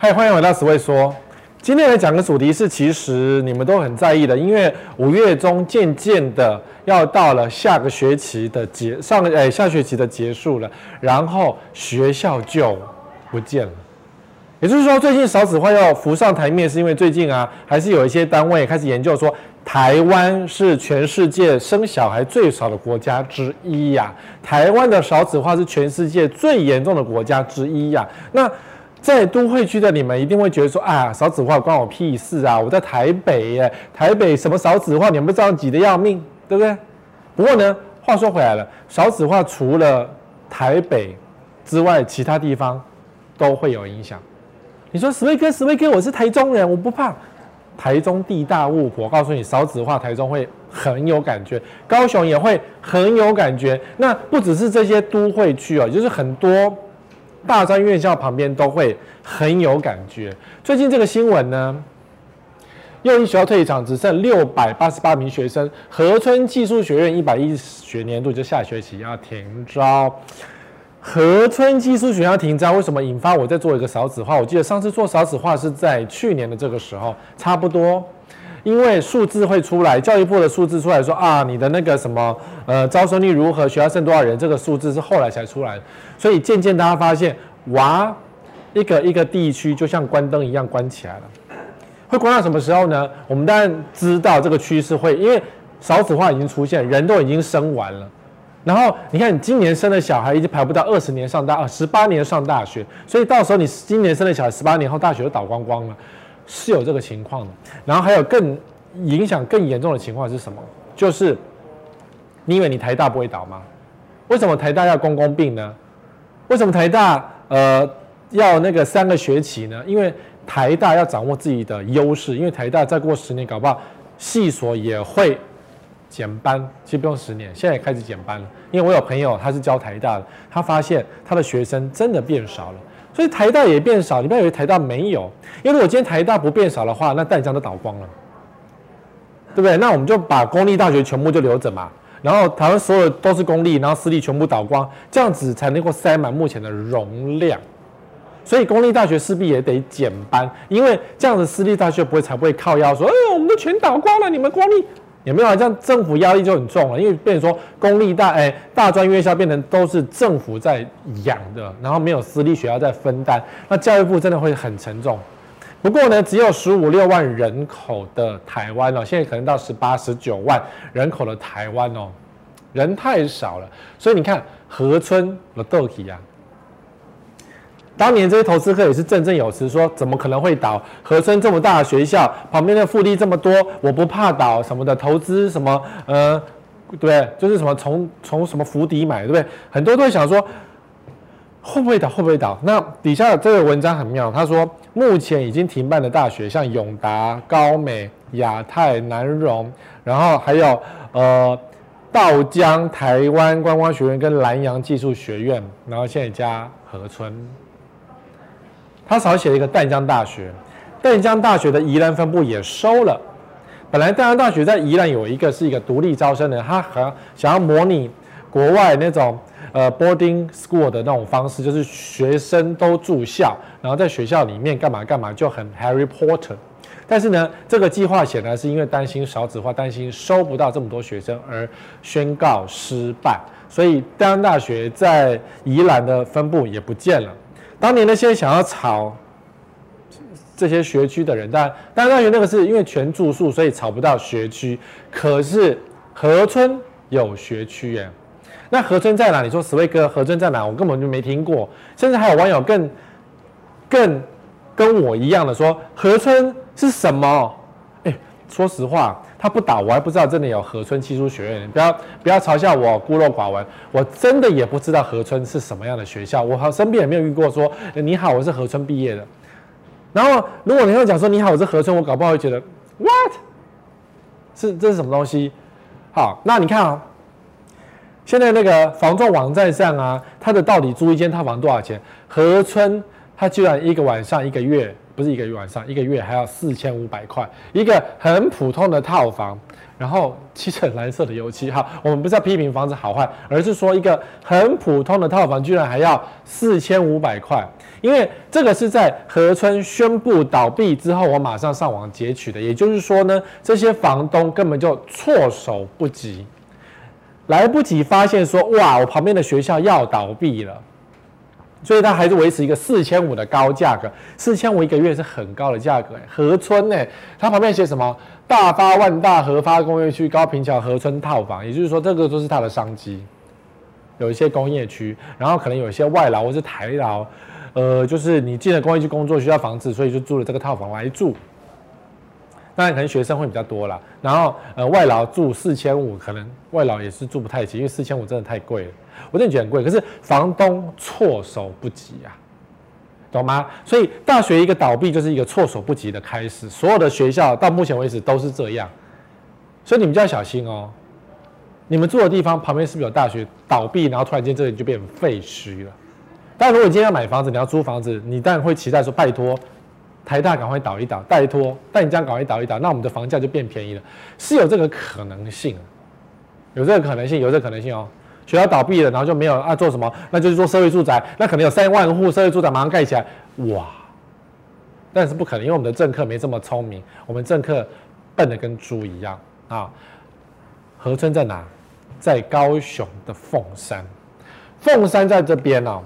嗨，欢迎回到史威说。今天来讲的主题是，其实你们都很在意的，因为五月中渐渐的要到了下个学期的结上个诶下学期的结束了，然后学校就不见了。也就是说，最近少子化要浮上台面，是因为最近啊，还是有一些单位开始研究说，台湾是全世界生小孩最少的国家之一呀、台湾的少子化是全世界最严重的国家之一呀、那在都会区的你们一定会觉得说啊，少子化关我屁事啊！我在台北耶，台北什么少子化，你们不知道挤得要命，对不对？不过呢，话说回来了，少子化除了台北之外，其他地方都会有影响。你说史威哥，史威哥，我是台中人，我不怕。台中地大物博，告诉你，少子化台中会很有感觉，高雄也会很有感觉。那不只是这些都会区哦，就是很多。大专院校旁边都会很有感觉。最近这个新闻呢，又一学校退场，只剩六百八十八名学生。河村技术学院一百一学年度就下学期要停招。河村技术学校停招，为什么引发我在做一个少子化？我记得上次做少子化是在去年的这个时候，差不多。因为数字会出来，教育部的数字出来说啊，你的那个什么呃招生率如何，学校剩多少人，这个数字是后来才出来的。所以渐渐大家发现，哇，一个一个地区就像关灯一样关起来了。会关到什么时候呢？我们当然知道这个趋势会，因为少子化已经出现，人都已经生完了。然后你看，你今年生的小孩已经排不到二十年上大，十八年上大学，所以到时候你今年生的小孩，十八年后大学都倒光光了。是有这个情况的，然后还有更影响更严重的情况是什么？就是你以为你台大不会倒吗？为什么台大要公公病呢？为什么台大呃要那个三个学期呢？因为台大要掌握自己的优势，因为台大再过十年搞不好系所也会减班，其实不用十年，现在也开始减班了。因为我有朋友他是教台大的，他发现他的学生真的变少了。所以台大也变少，你不要以为台大没有，因为如果今天台大不变少的话，那淡江都倒光了，对不对？那我们就把公立大学全部就留着嘛，然后台湾所有都是公立，然后私立全部倒光，这样子才能够塞满目前的容量。所以公立大学势必也得减班，因为这样子私立大学不会才不会靠腰说，哎呦，我们都全倒光了，你们公立。也没有啊，这样政府压力就很重了，因为变成说公立大哎大专院校变成都是政府在养的，然后没有私立学校在分担，那教育部真的会很沉重。不过呢，只有十五六万人口的台湾哦，现在可能到十八十九万人口的台湾哦，人太少了，所以你看和村的豆皮呀。当年这些投资客也是振振有词，说怎么可能会倒？和春这么大的学校，旁边的腹地这么多，我不怕倒什么的投资什么呃，对，就是什么从从什么府邸买，对不对？很多都会想说会不会倒？会不会倒？那底下的这个文章很妙，他说目前已经停办的大学，像永达、高美、亚太、南荣，然后还有呃道江台湾观光学院跟南洋技术学院，然后现在加和春。他少写了一个淡江大学，淡江大学的宜兰分部也收了。本来淡江大学在宜兰有一个是一个独立招生的，他很想要模拟国外那种呃 boarding school 的那种方式，就是学生都住校，然后在学校里面干嘛干嘛，就很 Harry Potter。但是呢，这个计划显然是因为担心少子化，担心收不到这么多学生而宣告失败，所以淡江大学在宜兰的分部也不见了。当年那些想要炒这些学区的人，但但大学那个是因为全住宿，所以炒不到学区。可是和春有学区耶，那和春在哪？你说史威哥，和春在哪？我根本就没听过。甚至还有网友更更跟我一样的说，和春是什么？哎，说实话。他不打，我还不知道真的有和春技术学院。不要不要嘲笑我孤陋寡闻，我真的也不知道和春是什么样的学校。我好身边也没有遇过说你好，我是和春毕业的。然后如果你要讲说你好，我是和春，我搞不好会觉得 what 是这是什么东西？好，那你看啊，现在那个房仲网站上啊，他的到底租一间套房多少钱？和春他居然一个晚上一个月不是一个月晚上，一个月还要四千五百块，一个很普通的套房，然后漆成蓝色的油漆。好，我们不是要批评房子好坏，而是说一个很普通的套房居然还要四千五百块，因为这个是在河村宣布倒闭之后，我马上上网截取的。也就是说呢，这些房东根本就措手不及，来不及发现说，哇，我旁边的学校要倒闭了。所以它还是维持一个四千五的高价格，四千五一个月是很高的价格。河村呢，它旁边写什么？大发万大河发工业区高平桥河村套房，也就是说这个都是它的商机。有一些工业区，然后可能有一些外劳或是台劳，呃，就是你进了工业区工作需要房子，所以就租了这个套房来住。当然可能学生会比较多啦，然后呃外劳住四千五，可能外劳也是住不太起，因为四千五真的太贵了。我真的觉得很贵，可是房东措手不及啊，懂吗？所以大学一个倒闭就是一个措手不及的开始，所有的学校到目前为止都是这样，所以你们就要小心哦。你们住的地方旁边是不是有大学倒闭，然后突然间这里就变废墟了？但如果你今天要买房子，你要租房子，你当然会期待说拜托台大赶快倒一倒，拜托但你这样赶快倒一倒，那我们的房价就变便宜了，是有这个可能性，有这个可能性，有这个可能性哦。学校倒闭了，然后就没有啊做什么？那就是做社会住宅，那可能有三万户社会住宅马上盖起来，哇！但是不可能，因为我们的政客没这么聪明，我们政客笨得跟猪一样啊。河村在哪？在高雄的凤山，凤山在这边哦。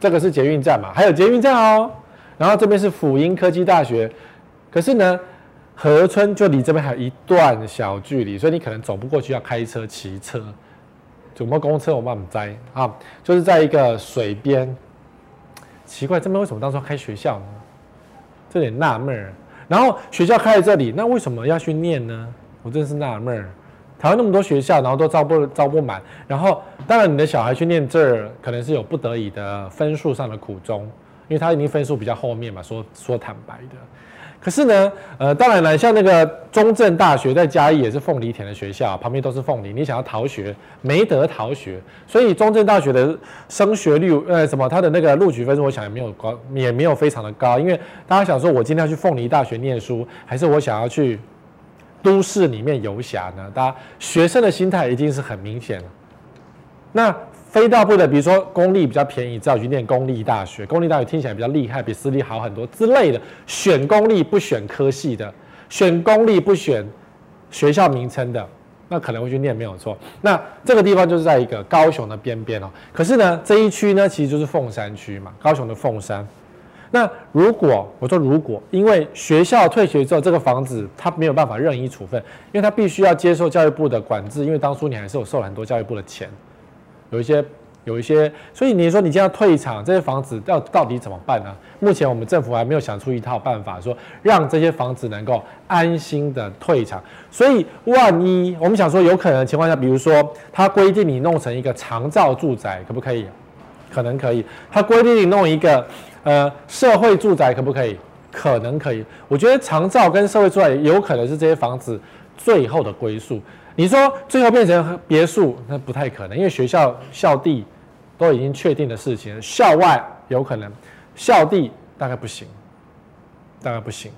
这个是捷运站嘛？还有捷运站哦。然后这边是辅英科技大学，可是呢？河村就离这边还有一段小距离，所以你可能走不过去，要开车、骑车，怎么公车我们不知啊？就是在一个水边，奇怪，这边为什么当初要开学校呢？这点纳闷儿。然后学校开在这里，那为什么要去念呢？我真是纳闷儿。台湾那么多学校，然后都招不招不满。然后当然你的小孩去念这儿，可能是有不得已的分数上的苦衷，因为他已经分数比较后面嘛，说说坦白的。可是呢，呃，当然了，像那个中正大学在嘉义也是凤梨田的学校，旁边都是凤梨，你想要逃学没得逃学，所以中正大学的升学率，呃，什么，它的那个录取分数，我想也没有高，也没有非常的高，因为大家想说，我今天要去凤梨大学念书，还是我想要去都市里面游侠呢？大家学生的心态已经是很明显了，那。非大部的，比如说公立比较便宜，只好去念公立大学。公立大学听起来比较厉害，比私立好很多之类的。选公立不选科系的，选公立不选学校名称的，那可能会去念没有错。那这个地方就是在一个高雄的边边哦。可是呢，这一区呢其实就是凤山区嘛，高雄的凤山。那如果我说如果，因为学校退学之后，这个房子它没有办法任意处分，因为它必须要接受教育部的管制，因为当初你还是有收了很多教育部的钱。有一些，有一些，所以你说你现在退场，这些房子要到底怎么办呢？目前我们政府还没有想出一套办法，说让这些房子能够安心的退场。所以万一我们想说有可能的情况下，比如说他规定你弄成一个长照住宅，可不可以？可能可以。他规定你弄一个呃社会住宅，可不可以？可能可以。我觉得长照跟社会住宅有可能是这些房子最后的归宿。你说最后变成别墅，那不太可能，因为学校校地都已经确定的事情，校外有可能，校地大概不行，大概不行。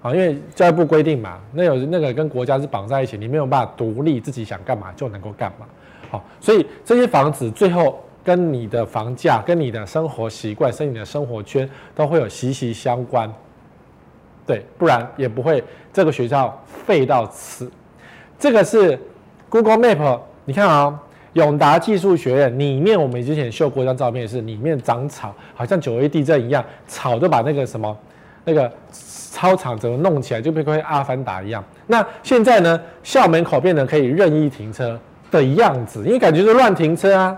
好，因为教育部规定嘛，那有那个跟国家是绑在一起，你没有办法独立自己想干嘛就能够干嘛。好，所以这些房子最后跟你的房价、跟你的生活习惯、跟你的生活圈都会有息息相关。对，不然也不会这个学校废到此。这个是 Google Map，你看啊、哦，永达技术学院里面，我们之前秀过一张照片，是里面长草，好像九一地震一样，草都把那个什么那个操场怎么弄起来，就变成阿凡达一样。那现在呢，校门口变得可以任意停车的样子，因为感觉是乱停车啊，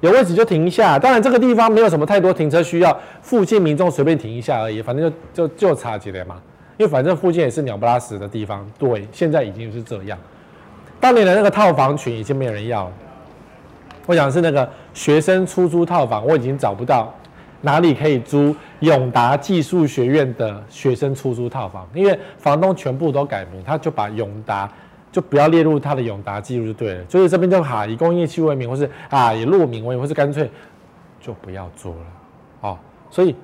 有位置就停一下。当然这个地方没有什么太多停车需要，附近民众随便停一下而已，反正就就就差几点嘛。因为反正附近也是鸟不拉屎的地方，对，现在已经是这样。当年的那个套房群已经没有人要了。我想是那个学生出租套房，我已经找不到哪里可以租永达技术学院的学生出租套房，因为房东全部都改名，他就把永达就不要列入他的永达记录就对了。就是这边就哈以工业区为名，或是啊以路名为名，或是干脆就不要租了。哦，所以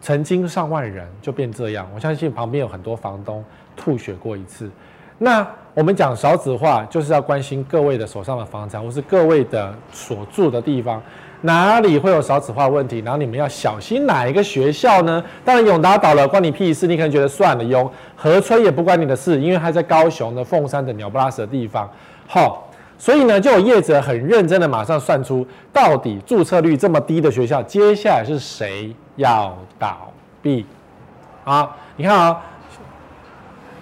曾经上万人就变这样，我相信旁边有很多房东吐血过一次。那我们讲少子化，就是要关心各位的手上的房产，或是各位的所住的地方，哪里会有少子化问题，然后你们要小心哪一个学校呢？当然永达倒了，关你屁事，你可能觉得算了，永和村也不关你的事，因为它在高雄的凤山的鸟不拉屎的地方。好，所以呢，就有业者很认真的马上算出，到底注册率这么低的学校，接下来是谁要倒闭？啊，你看啊。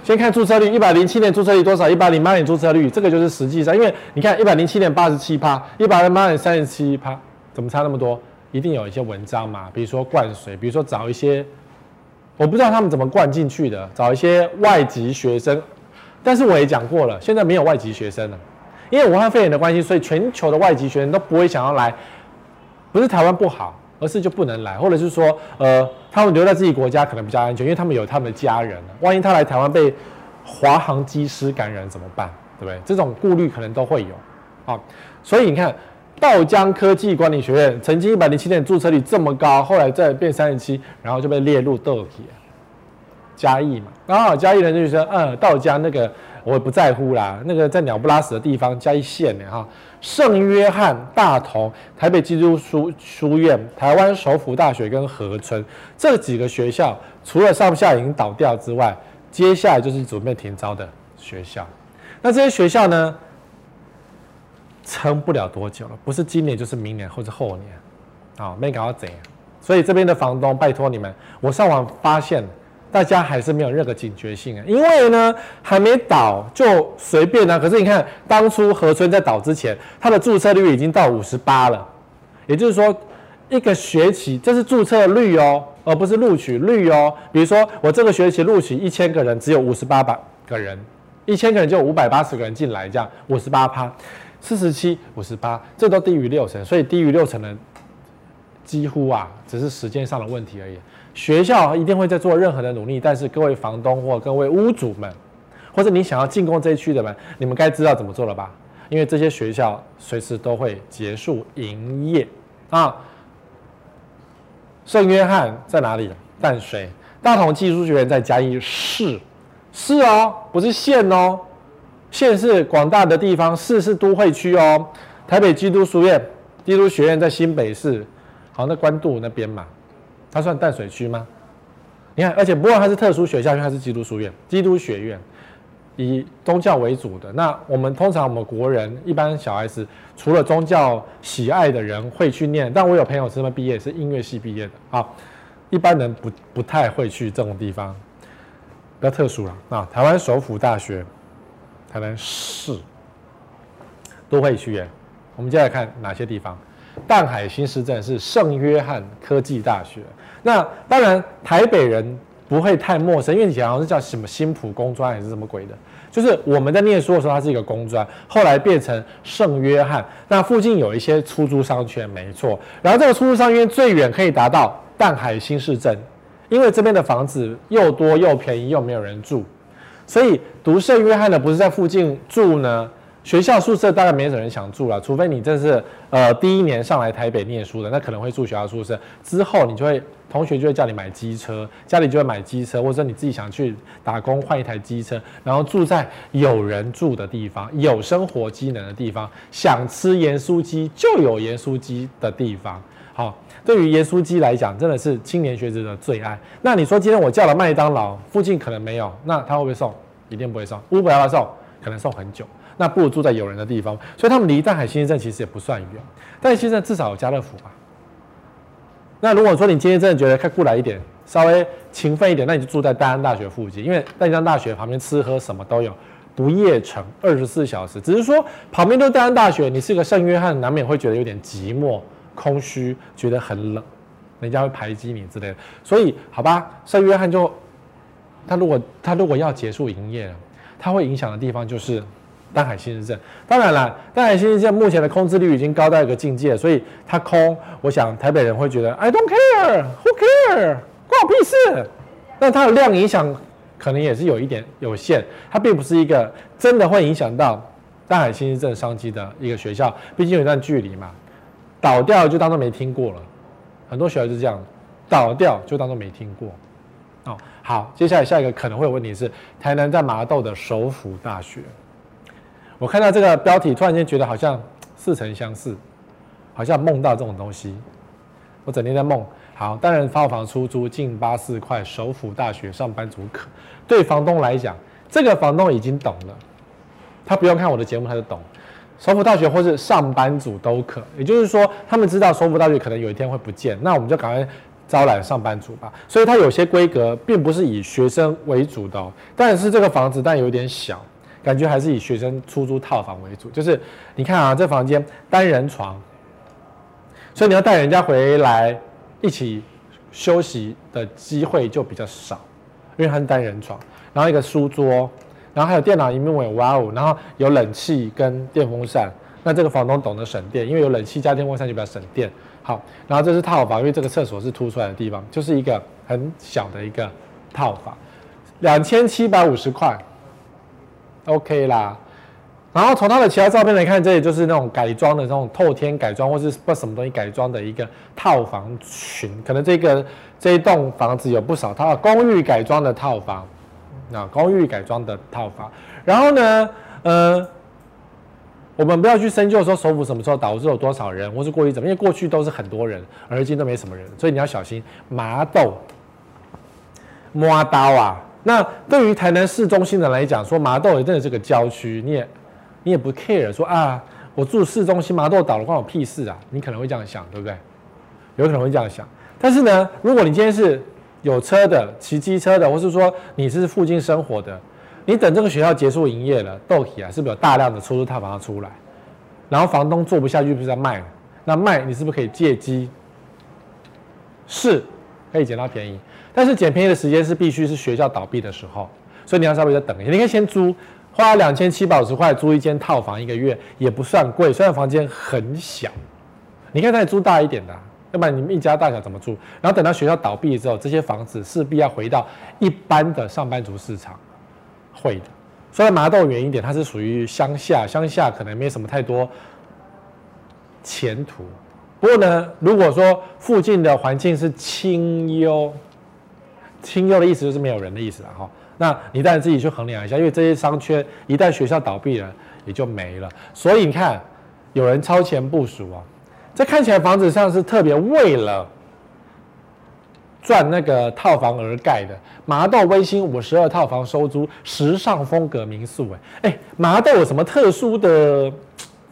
先看注册率，一百零七年注册率多少？一百零八年注册率，这个就是实际上，因为你看一百零七年八十七趴，一百零八年三十七趴，怎么差那么多？一定有一些文章嘛，比如说灌水，比如说找一些，我不知道他们怎么灌进去的，找一些外籍学生。但是我也讲过了，现在没有外籍学生了，因为武汉肺炎的关系，所以全球的外籍学生都不会想要来，不是台湾不好。而是就不能来，或者是说，呃，他们留在自己国家可能比较安全，因为他们有他们的家人。万一他来台湾被华航机师感染怎么办？对不对？这种顾虑可能都会有。啊，所以你看，道江科技管理学院曾经一百零七年注册率这么高，后来再变三十七，然后就被列入豆体嘉义嘛。然后嘉义人就说，嗯，道江那个我也不在乎啦，那个在鸟不拉屎的地方，加一线呢，哈。圣约翰、大同、台北基督书书院、台湾首府大学跟和春这几个学校，除了上下已经倒掉之外，接下来就是准备停招的学校。那这些学校呢，撑不了多久了，不是今年就是明年或者后年，啊，没搞到怎样。所以这边的房东，拜托你们，我上网发现。大家还是没有任何警觉性啊，因为呢还没倒就随便啊。可是你看，当初和春在倒之前，它的注册率已经到五十八了，也就是说一个学期这是注册率哦，而不是录取率哦。比如说我这个学期录取一千个人，只有五十八百个人，一千个人就五百八十个人进来，这样五十八趴，四十七五十八，这都低于六成，所以低于六成的几乎啊只是时间上的问题而已。学校一定会在做任何的努力，但是各位房东或各位屋主们，或者你想要进攻这一区的们，你们该知道怎么做了吧？因为这些学校随时都会结束营业啊。圣约翰在哪里？淡水。大同技术学院在嘉义市，市哦，不是县哦，县是广大的地方，市是都会区哦。台北基督书院、基督学院在新北市，好，那关渡那边嘛。它算淡水区吗？你看，而且不过它是特殊学校，因为它是基督书院、基督学院，以宗教为主的。那我们通常我们国人一般小孩子，除了宗教喜爱的人会去念，但我有朋友是他们毕业，是音乐系毕业的啊。一般人不不太会去这种地方，比较特殊了啊。台湾首府大学、台南市都会去耶。我们接下来看哪些地方？淡海新市镇是圣约翰科技大学。那当然，台北人不会太陌生，因为以前好像是叫什么新埔工专还是什么鬼的。就是我们在念书的时候，它是一个工专，后来变成圣约翰。那附近有一些出租商圈，没错。然后这个出租商圈最远可以达到淡海新市镇，因为这边的房子又多又便宜又没有人住，所以读圣约翰的不是在附近住呢。学校宿舍大概没什么人想住了，除非你这是呃第一年上来台北念书的，那可能会住学校宿舍。之后你就会同学就会叫你买机车，家里就会买机车，或者说你自己想去打工换一台机车，然后住在有人住的地方，有生活机能的地方，想吃盐酥鸡就有盐酥鸡的地方。好，对于盐酥鸡来讲，真的是青年学子的最爱。那你说今天我叫了麦当劳，附近可能没有，那他会不会送？一定不会送。Uber 要送？可能送很久。那不如住在有人的地方，所以他们离淡海新市镇其实也不算远。淡海新市镇至少有家乐福吧。那如果说你今天真的觉得开过来一点，稍微勤奋一点，那你就住在淡江大学附近，因为淡江大学旁边吃喝什么都有，不夜城，二十四小时。只是说旁边都是淡江大学，你是个圣约翰，难免会觉得有点寂寞、空虚，觉得很冷，人家会排挤你之类的。所以好吧，圣约翰就他如果他如果要结束营业了，他会影响的地方就是。淡海新市镇，当然了，淡海新市镇目前的空置率已经高到一个境界，所以它空，我想台北人会觉得 I don't care，who care，关我屁事。但它的量影响可能也是有一点有限，它并不是一个真的会影响到淡海新市镇商机的一个学校，毕竟有一段距离嘛。倒掉就当做没听过了，很多学校就是这样。倒掉就当做没听过。哦，好，接下来下一个可能会有问题是台南在麻豆的首府大学。我看到这个标题，突然间觉得好像似曾相识，好像梦到这种东西。我整天在梦。好，单人套房出租近八四块，首府大学上班族可。对房东来讲，这个房东已经懂了，他不用看我的节目他就懂。首府大学或是上班族都可，也就是说，他们知道首府大学可能有一天会不见，那我们就赶快招揽上班族吧。所以它有些规格并不是以学生为主的，但是这个房子但有点小，感觉还是以学生出租套房为主。就是你看啊，这房间单人床，所以你要带人家回来。一起休息的机会就比较少，因为它是单人床，然后一个书桌，然后还有电脑萤幕，有哇哦，然后有冷气跟电风扇。那这个房东懂得省电，因为有冷气加电风扇就比较省电。好，然后这是套房，因为这个厕所是凸出来的地方，就是一个很小的一个套房，两千七百五十块，OK 啦。然后从他的其他照片来看，这里就是那种改装的那种透天改装，或是不什么东西改装的一个套房群。可能这个这一栋房子有不少套公寓改装的套房，啊，公寓改装的套房。然后呢，呃，我们不要去深究说首府什么时候导致有多少人，或是过去怎么，因为过去都是很多人，而今都没什么人，所以你要小心麻豆摸刀啊。那对于台南市中心的来讲，说麻豆也真的是个郊区，你也。你也不 care 说啊，我住市中心麻豆倒了关我屁事啊！你可能会这样想，对不对？有可能会这样想。但是呢，如果你今天是有车的、骑机车的，或是说你是附近生活的，你等这个学校结束营业了，豆皮啊，是不是有大量的出租套房要出来？然后房东做不下去，不是要卖？那卖你是不是可以借机？是，可以捡到便宜。但是捡便宜的时间是必须是学校倒闭的时候，所以你要稍微再等一下。你可以先租。花两千七百五十块租一间套房一个月也不算贵，虽然房间很小，你可以再租大一点的，要不然你们一家大小怎么住？然后等到学校倒闭之后，这些房子势必要回到一般的上班族市场，会的。虽然麻豆远一点，它是属于乡下，乡下可能没什么太多前途。不过呢，如果说附近的环境是清幽，清幽的意思就是没有人的意思了哈。那你当然自己去衡量一下，因为这些商圈一旦学校倒闭了，也就没了。所以你看，有人超前部署啊，这看起来房子上是特别为了赚那个套房而盖的。麻豆威星五十二套房收租，时尚风格民宿。哎哎，麻豆有什么特殊的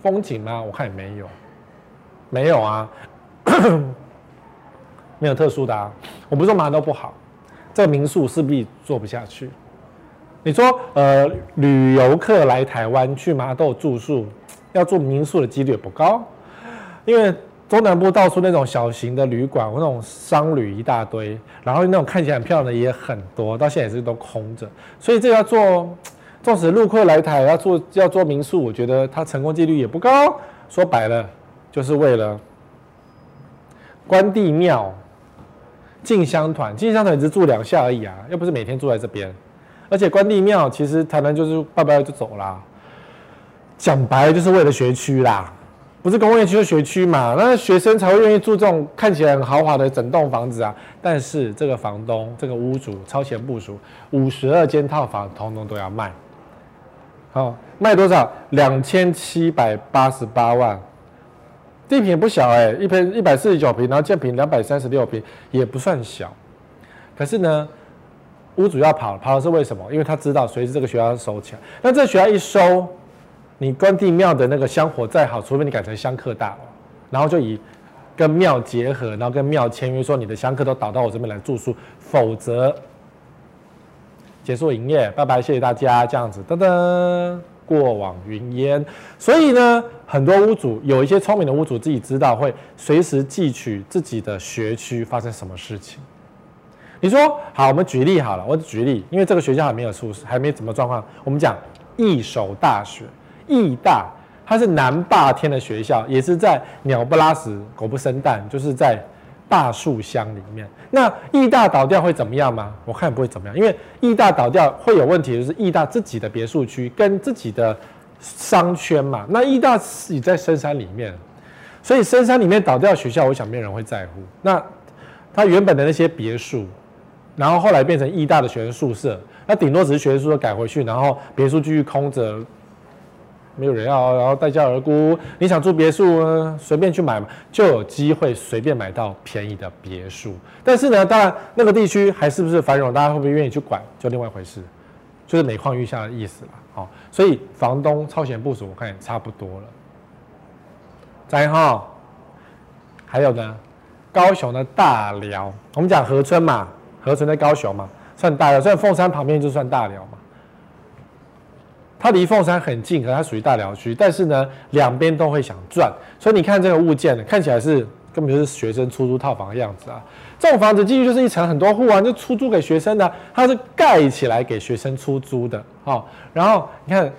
风景吗？我看也没有，没有啊，没有特殊的啊。我不是说麻豆不好。这个民宿势必做不下去。你说，呃，旅游客来台湾去麻豆住宿，要住民宿的几率也不高，因为中南部到处那种小型的旅馆，那种商旅一大堆，然后那种看起来很漂亮的也很多，到现在也是都空着。所以这要做，纵使陆客来台要做要做民宿，我觉得它成功几率也不高。说白了，就是为了关帝庙。进香团，进香团只住两下而已啊，又不是每天住在这边。而且关帝庙其实台南就是拜拜就走啦，讲白了就是为了学区啦，不是工业区就学区嘛，那学生才会愿意住这种看起来很豪华的整栋房子啊。但是这个房东这个屋主超前部署，五十二间套房统统都要卖，好，卖多少？两千七百八十八万。地坪不小哎、一坪一百四十九坪，然后建坪两百三十六坪，也不算小。可是呢，屋主要跑，跑的是为什么？因为他知道随时这个学校要收起来。那这个学校一收，你关帝庙的那个香火再好，除非你改成香客大楼，然后就以跟庙结合，然后跟庙签约，说你的香客都导到我这边来住宿，否则结束营业，拜拜，谢谢大家，这样子，噔噔。过往云烟，所以呢，很多屋主有一些聪明的屋主自己知道会随时记取自己的学区发生什么事情。你说好，我们举例好了，我举例，因为这个学校还没有出，还没怎么状况。我们讲义守大学，义大，它是南霸天的学校，也是在鸟不拉屎，狗不生蛋，就是在。大树乡里面，那义大倒掉会怎么样吗？我看不会怎么样，因为义大倒掉会有问题，就是义大自己的别墅区跟自己的商圈嘛。那义大自己在深山里面，所以深山里面倒掉学校，我想没有人会在乎。那他原本的那些别墅，然后后来变成义大的学生宿舍，那顶多只是学生宿舍改回去，然后别墅继续空着。没有人要，然后待价而沽。你想住别墅呢，随便去买嘛，就有机会随便买到便宜的别墅。但是呢，当然那个地区还是不是繁荣，大家会不会愿意去管，就另外一回事。就是每况愈下的意思了。好，所以房东超前部署，我看也差不多了。再哈，还有呢，高雄的大寮，我们讲河村嘛，河村在高雄嘛，算大寮，算凤山旁边就算大寮嘛。它离凤山很近，可它属于大寮区，但是呢，两边都会想赚，所以你看这个物件呢，看起来是根本就是学生出租套房的样子啊。这种房子进去就是一层很多户啊，就出租给学生的，它是盖起来给学生出租的。好，然后你看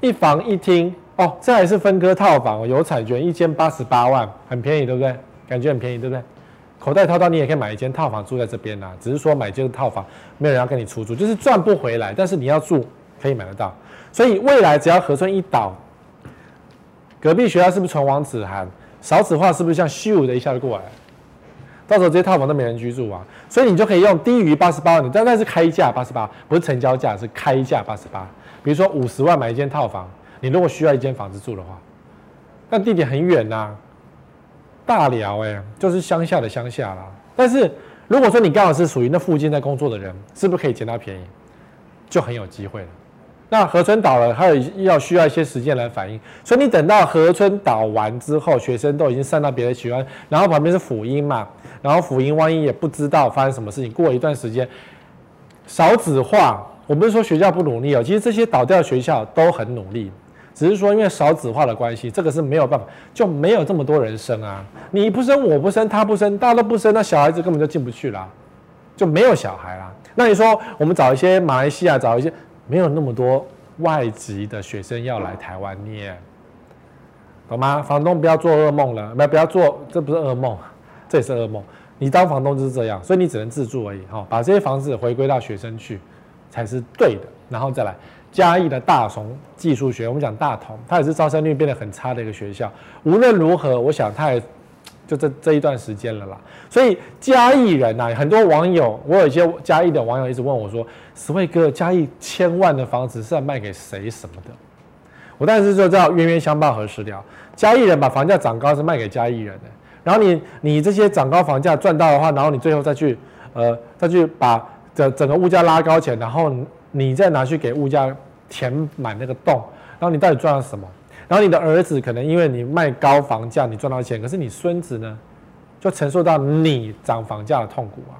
一房一厅哦，这还是分割套房，有产权，一间八十八万，很便宜，对不对？感觉很便宜，对不对？口袋掏掏，你也可以买一间套房住在这边啊，只是说买这个套房没有人要跟你出租，就是赚不回来，但是你要住。可以买得到，所以未来只要河村一倒，隔壁学校是不是传王子涵？少子化是不是像咻的一下就过来？到时候这些套房都没人居住啊，所以你就可以用低于八十八万，但那是开价八十八，不是成交价，是开价八十八。比如说五十万买一间套房，你如果需要一间房子住的话，但地点很远呐、大寮哎，就是乡下的乡下啦。但是如果说你刚好是属于那附近在工作的人，是不是可以捡到便宜？就很有机会了。那河村倒了，还有要需要一些时间来反应，所以你等到河村倒完之后，学生都已经散到别的学校，然后旁边是辅音嘛，然后辅音万一也不知道发生什么事情，过一段时间少子化，我不是说学校不努力哦，其实这些倒掉的学校都很努力，只是说因为少子化的关系，这个是没有办法，就没有这么多人生啊，你不生我不生他不生，大家都不生，那小孩子根本就进不去了，就没有小孩啦。那你说我们找一些马来西亚，找一些。没有那么多外籍的学生要来台湾念，懂吗？房东不要做噩梦了，不要不要做，这不是噩梦，这也是噩梦。你当房东就是这样，所以你只能自住而已。哈，把这些房子回归到学生去才是对的。然后再来嘉义的大同技术学，我们讲大同，它也是招生率变得很差的一个学校。无论如何，我想它也。就这这一段时间了啦，所以嘉义人呐、很多网友，我有一些嘉义的网友一直问我说：“十位哥，嘉义千万的房子是要卖给谁什么的？”我当时就知道冤冤相报何时了。嘉义人把房价涨高是卖给嘉义人的，然后你你这些涨高房价赚到的话，然后你最后再去呃再去把整整个物价拉高起来，然后你再拿去给物价填满那个洞，然后你到底赚了什么？然后你的儿子可能因为你卖高房价，你赚到钱，可是你孙子呢，就承受到你涨房价的痛苦啊。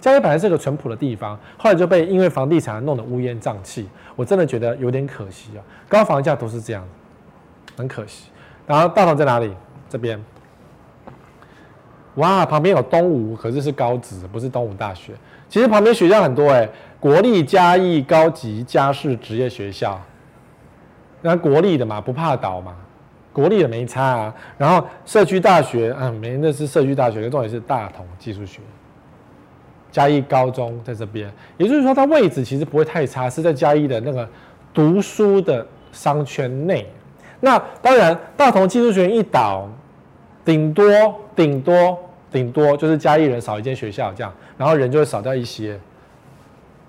嘉义本来是个淳朴的地方，后来就被因为房地产弄得乌烟瘴气，我真的觉得有点可惜啊。高房价都是这样，很可惜。然后大同在哪里？这边。哇，旁边有东吴，可是是高职，不是东吴大学。其实旁边学校很多哎、国立嘉义高级家事职业学校。那国立的嘛，不怕倒嘛，国立的没差啊。然后社区大学，嗯，没，那是社区大学，重点是大同技术学。嘉义高中在这边，也就是说它位置其实不会太差，是在嘉义的那个读书的商圈内。那当然，大同技术学院一倒，顶多顶多顶多就是嘉义人少一间学校这样，然后人就会少掉一些。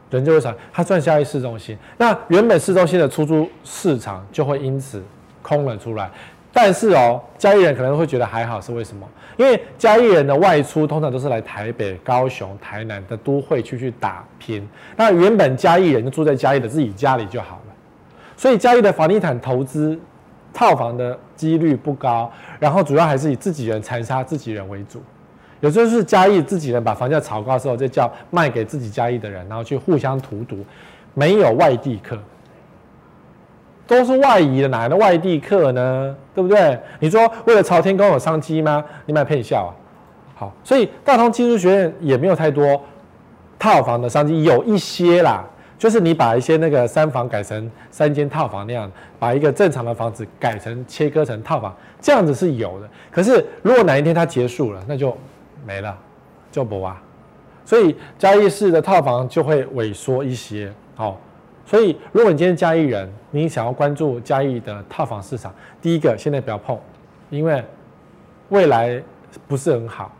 人就会少，它算嘉义市中心，那原本市中心的出租市场就会因此空了出来。但是哦，嘉义人可能会觉得还好，是为什么？因为嘉义人的外出通常都是来台北、高雄、台南的都会区去打拼。那原本嘉义人就住在嘉义的自己家里就好了，所以嘉义的房地产投资套房的几率不高，然后主要还是以自己人残杀自己人为主。有时候是嘉义自己人把房价炒高之后，再，叫卖给自己嘉义的人，然后去互相荼毒，没有外地客，都是外移的，哪来的外地客呢？对不对？你说为了朝天宫有商机吗？你买骗笑啊！好，所以大同技术学院也没有太多套房的商机，有一些啦，就是你把一些那个三房改成三间套房那样，把一个正常的房子改成切割成套房，这样子是有的。可是如果哪一天它结束了，那就。没了，就不挖，所以嘉义市的套房就会萎缩一些。好，所以如果你今天嘉义人，你想要关注嘉义的套房市场，第一个现在不要碰，因为未来不是很好。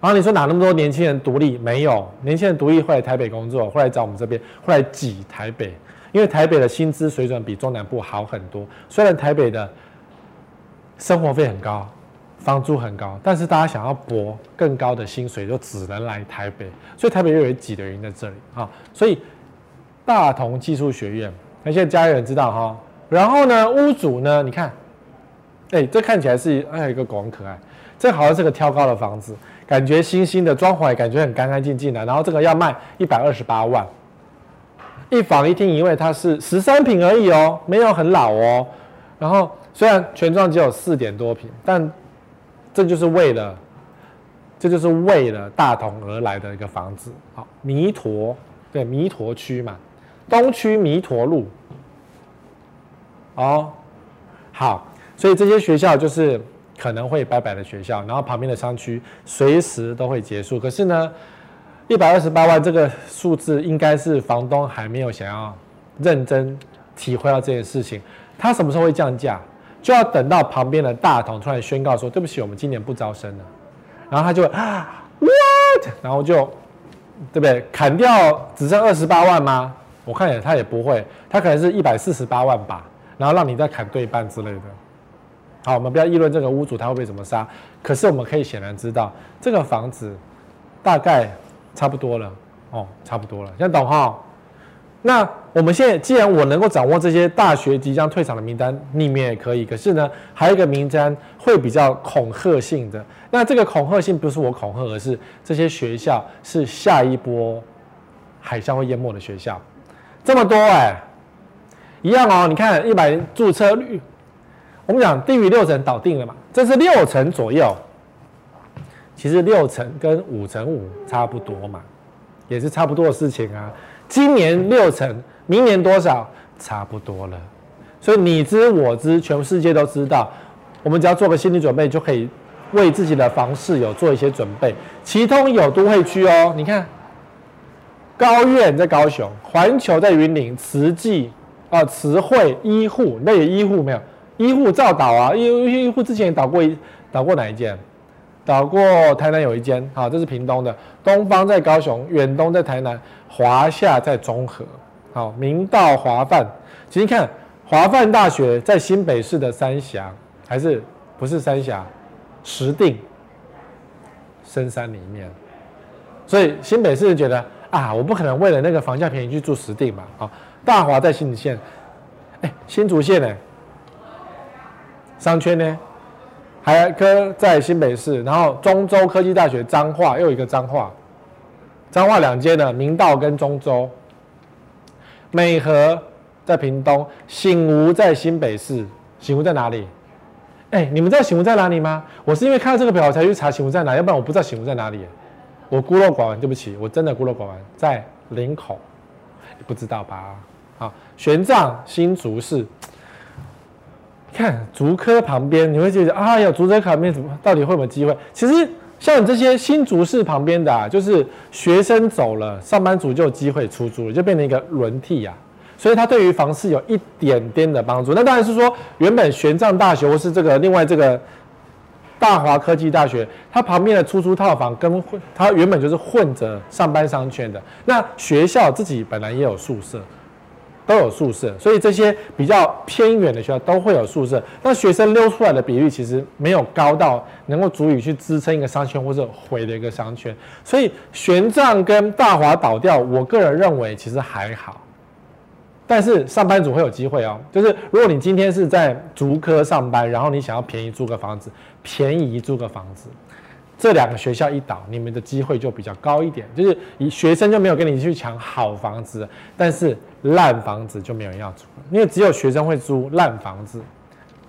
然后你说哪那么多年轻人独立？没有，年轻人独立会来台北工作，会来找我们这边，会来挤台北，因为台北的薪资水准比中南部好很多。虽然台北的生活费很高，房租很高，但是大家想要搏更高的薪水，就只能来台北，所以台北又有挤的原因在这里啊。所以大同技术学院，那现在家里人知道哈。然后呢，屋主呢，你看，哎，这看起来是还有一个狗很可爱，这好像是个挑高的房子。感觉新新的装潢也感觉很干干净净的，然后这个要卖一百二十八万，一房一厅，因为它是十三坪而已哦，没有很老哦。然后虽然全幢只有四点多坪，但这就是为了，这就是为了大同而来的一个房子。好，弥陀，对，弥陀区嘛，东区弥陀路。哦，好，所以这些学校就是。可能会拜拜的学校，然后旁边的商区随时都会结束。可是呢，一百二十八万这个数字应该是房东还没有想要认真体会到这件事情。他什么时候会降价？就要等到旁边的大同突然宣告说：“对不起，我们今年不招生了。”然后他就会啊，what？然后就对不对？砍掉只剩二十八万吗？我看也他也不会，他可能是一百四十八万吧，然后让你再砍对半之类的。好，我们不要议论这个屋主他会不会怎么杀，可是我们可以显然知道，这个房子大概差不多了哦，差不多了，现在懂哈？那我们现在既然我能够掌握这些大学即将退场的名单，你们也可以。可是呢，还有一个名单会比较恐吓性的，那这个恐吓性不是我恐吓，而是这些学校是下一波海啸会淹没的学校，这么多哎，一样哦，你看一百注册率。我们讲低于六成倒定了嘛，这是六成左右。其实六成跟五成五差不多嘛，也是差不多的事情啊。今年六成，明年多少？差不多了。所以你知我知，全世界都知道。我们只要做个心理准备，就可以为自己的房市有做一些准备。其中有都会区哦，你看，高院在高雄，环球在云林，慈济啊，慈惠医护，那有医护没有？医护照倒啊，医医护之前也倒过一倒过哪一间？找过台南有一间，好，这是屏东的。东方在高雄，远东在台南，华夏在中和，好，明道华范。其实你看华范大学在新北市的三峡，还是不是三峡？石碇深山里面，所以新北市人觉得啊，我不可能为了那个房价便宜去住石碇嘛，好，大华在新竹县，哎，新竹县呢？商圈呢，台科在新北市，然后中州科技大学彰化又一个彰化，彰化两间的明道跟中州，美和在屏东，醒吾在新北市，醒吾在哪里？哎，你们知道醒吾在哪里吗？我是因为看到这个表才去查醒吾在哪，要不然我不知道醒吾在哪里。我孤陋寡闻，对不起，我真的孤陋寡闻，在林口，不知道吧？好，玄奘新竹市。看竹科旁边，你会觉得啊，有竹科旁边怎么到底会有没有机会？其实像你这些新竹市旁边的，啊，就是学生走了，上班族就有机会出租了，就变成一个轮替呀，啊。所以它对于房市有一点点的帮助。那当然是说，原本玄奘大学或是这个另外这个大华科技大学，它旁边的出租套房跟混，它原本就是混着上班商圈的。那学校自己本来也有宿舍。都有宿舍，所以这些比较偏远的学校都会有宿舍。那学生溜出来的比率其实没有高到能够足以去支撑一个商圈或者毁了一个商圈。所以玄奘跟大华倒掉，我个人认为其实还好。但是上班族会有机会哦，就是如果你今天是在竹科上班，然后你想要便宜租个房子，便宜租个房子。这两个学校一倒，你们的机会就比较高一点，就是以学生就没有跟你去抢好房子，但是烂房子就没有人要租，因为只有学生会租烂房子，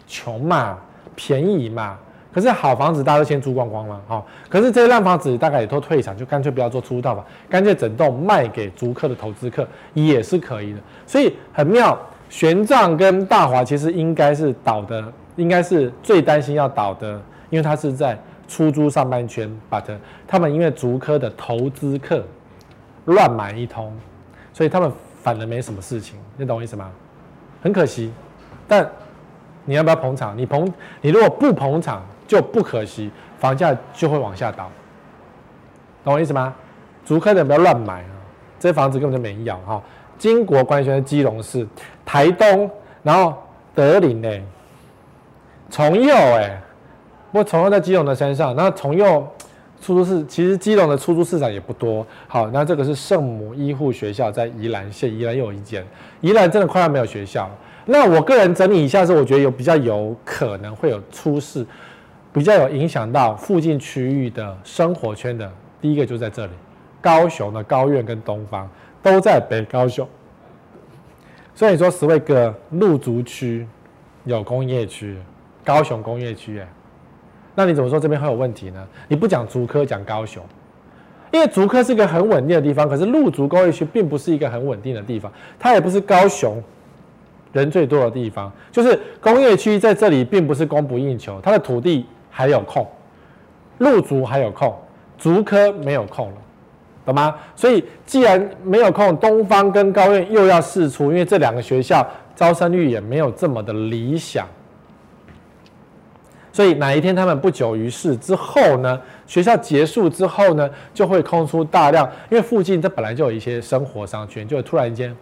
穷嘛，便宜嘛。可是好房子大家都先租光光了，哈。可是这些烂房子大概也都退场，就干脆不要做出租套房，干脆整栋卖给租客的投资客也是可以的。所以很妙，玄奘跟大华其实应该是倒的，应该是最担心要倒的，因为它是在。出租上半圈，but 他们因为竹科的投资客乱买一通，所以他们反而没什么事情，你懂我意思吗？很可惜，但你要不要捧场？你捧，你如果不捧场就不可惜，房价就会往下倒。懂我意思吗？竹科的不要乱买啊，这房子根本就没要哈。金国管理权在基隆市，台东，然后德林呢，重右哎，不过重佑在基隆的山上，那重佑出租市其实基隆的出租市场也不多。好，那这个是圣母医护学校在宜兰县，宜兰又有一间，宜兰真的快要没有学校。那我个人整理一下是，我觉得有比较有可能会有出事，比较有影响到附近区域的生活圈的。第一个就在这里，高雄的高苑跟东方都在北高雄，所以说十位哥路竹区有工业区，高雄工业区哎，那你怎么说这边会有问题呢？你不讲竹科，讲高雄，因为竹科是一个很稳定的地方，可是陆竹工业区并不是一个很稳定的地方，它也不是高雄。人最多的地方，就是工业区在这里，并不是供不应求，它的土地还有空，陆竹还有空，竹科没有空了，懂吗？所以既然没有空，东方跟高苑又要试出，因为这两个学校招生率也没有这么的理想，所以哪一天他们不久于世之后呢？学校结束之后呢，就会空出大量，因为附近这本来就有一些生活商圈，就会突然间。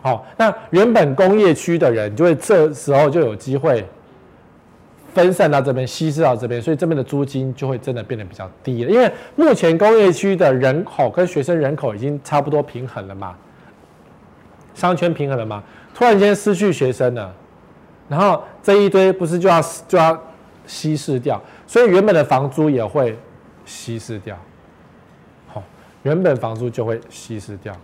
好，那原本工业区的人就会这时候就有机会分散到这边，稀释到这边，所以这边的租金就会真的变得比较低了。因为目前工业区的人口跟学生人口已经差不多平衡了嘛，商圈平衡了嘛，突然间失去学生了，然后这一堆不是就要就要稀释掉，所以原本的房租也会稀释掉。好，原本房租就会稀释掉。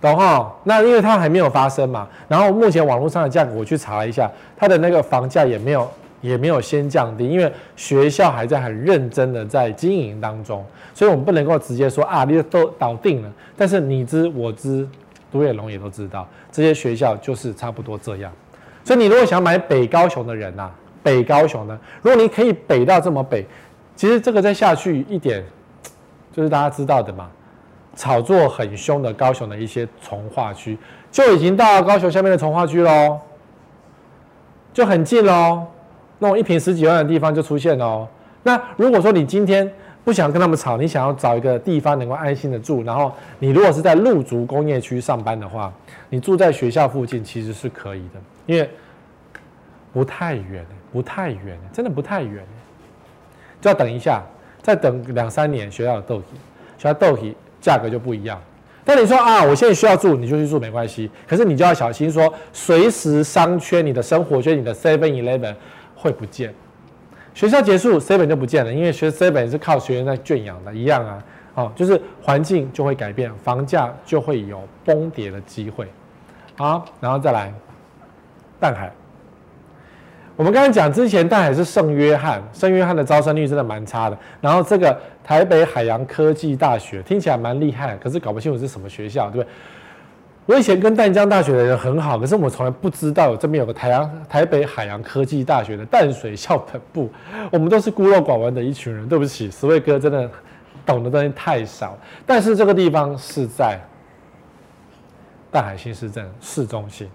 懂哈？那因为它还没有发生嘛，然后目前网络上的价格我去查了一下，它的那个房价也没有也没有先降低，因为学校还在很认真的在经营当中，所以我们不能够直接说啊，你都倒定了。但是你知我知，独眼龙也都知道，这些学校就是差不多这样。所以你如果想买北高雄的人呐、啊，北高雄呢，如果你可以北到这么北，其实这个再下去一点，就是大家知道的嘛。炒作很凶的高雄的一些重划区，就已经到高雄下面的重划区喽，就很近喽。那种一坪十几万的地方就出现喽。那如果说你今天不想跟他们吵，你想要找一个地方能够安心的住，然后你如果是在陆竹工业区上班的话，你住在学校附近其实是可以的，因为不太远，不太远，真的不太远。就要等一下，再等两三年，学校的豆皮，学校豆皮。价格就不一样，但你说啊，我现在需要住，你就去住没关系。可是你就要小心说，随时商圈、你的生活圈、你的 Seven Eleven 会不见。学校结束，Seven 就不见了，因为学 Seven 是靠学员在圈养的，一样啊。哦，就是环境就会改变，房价就会有崩跌的机会。好，然后再来淡海。我们刚才讲之前，淡海是圣约翰，圣约翰的招生率真的蛮差的。然后这个台北海洋科技大学听起来蛮厉害，可是搞不清楚是什么学校，对不对？我以前跟淡江大学的人很好，可是我从来不知道这边有个台洋台北海洋科技大学的淡水校本部。我们都是孤陋寡闻的一群人，对不起，十位哥真的懂的东西太少。但是这个地方是在淡海新市镇市中心。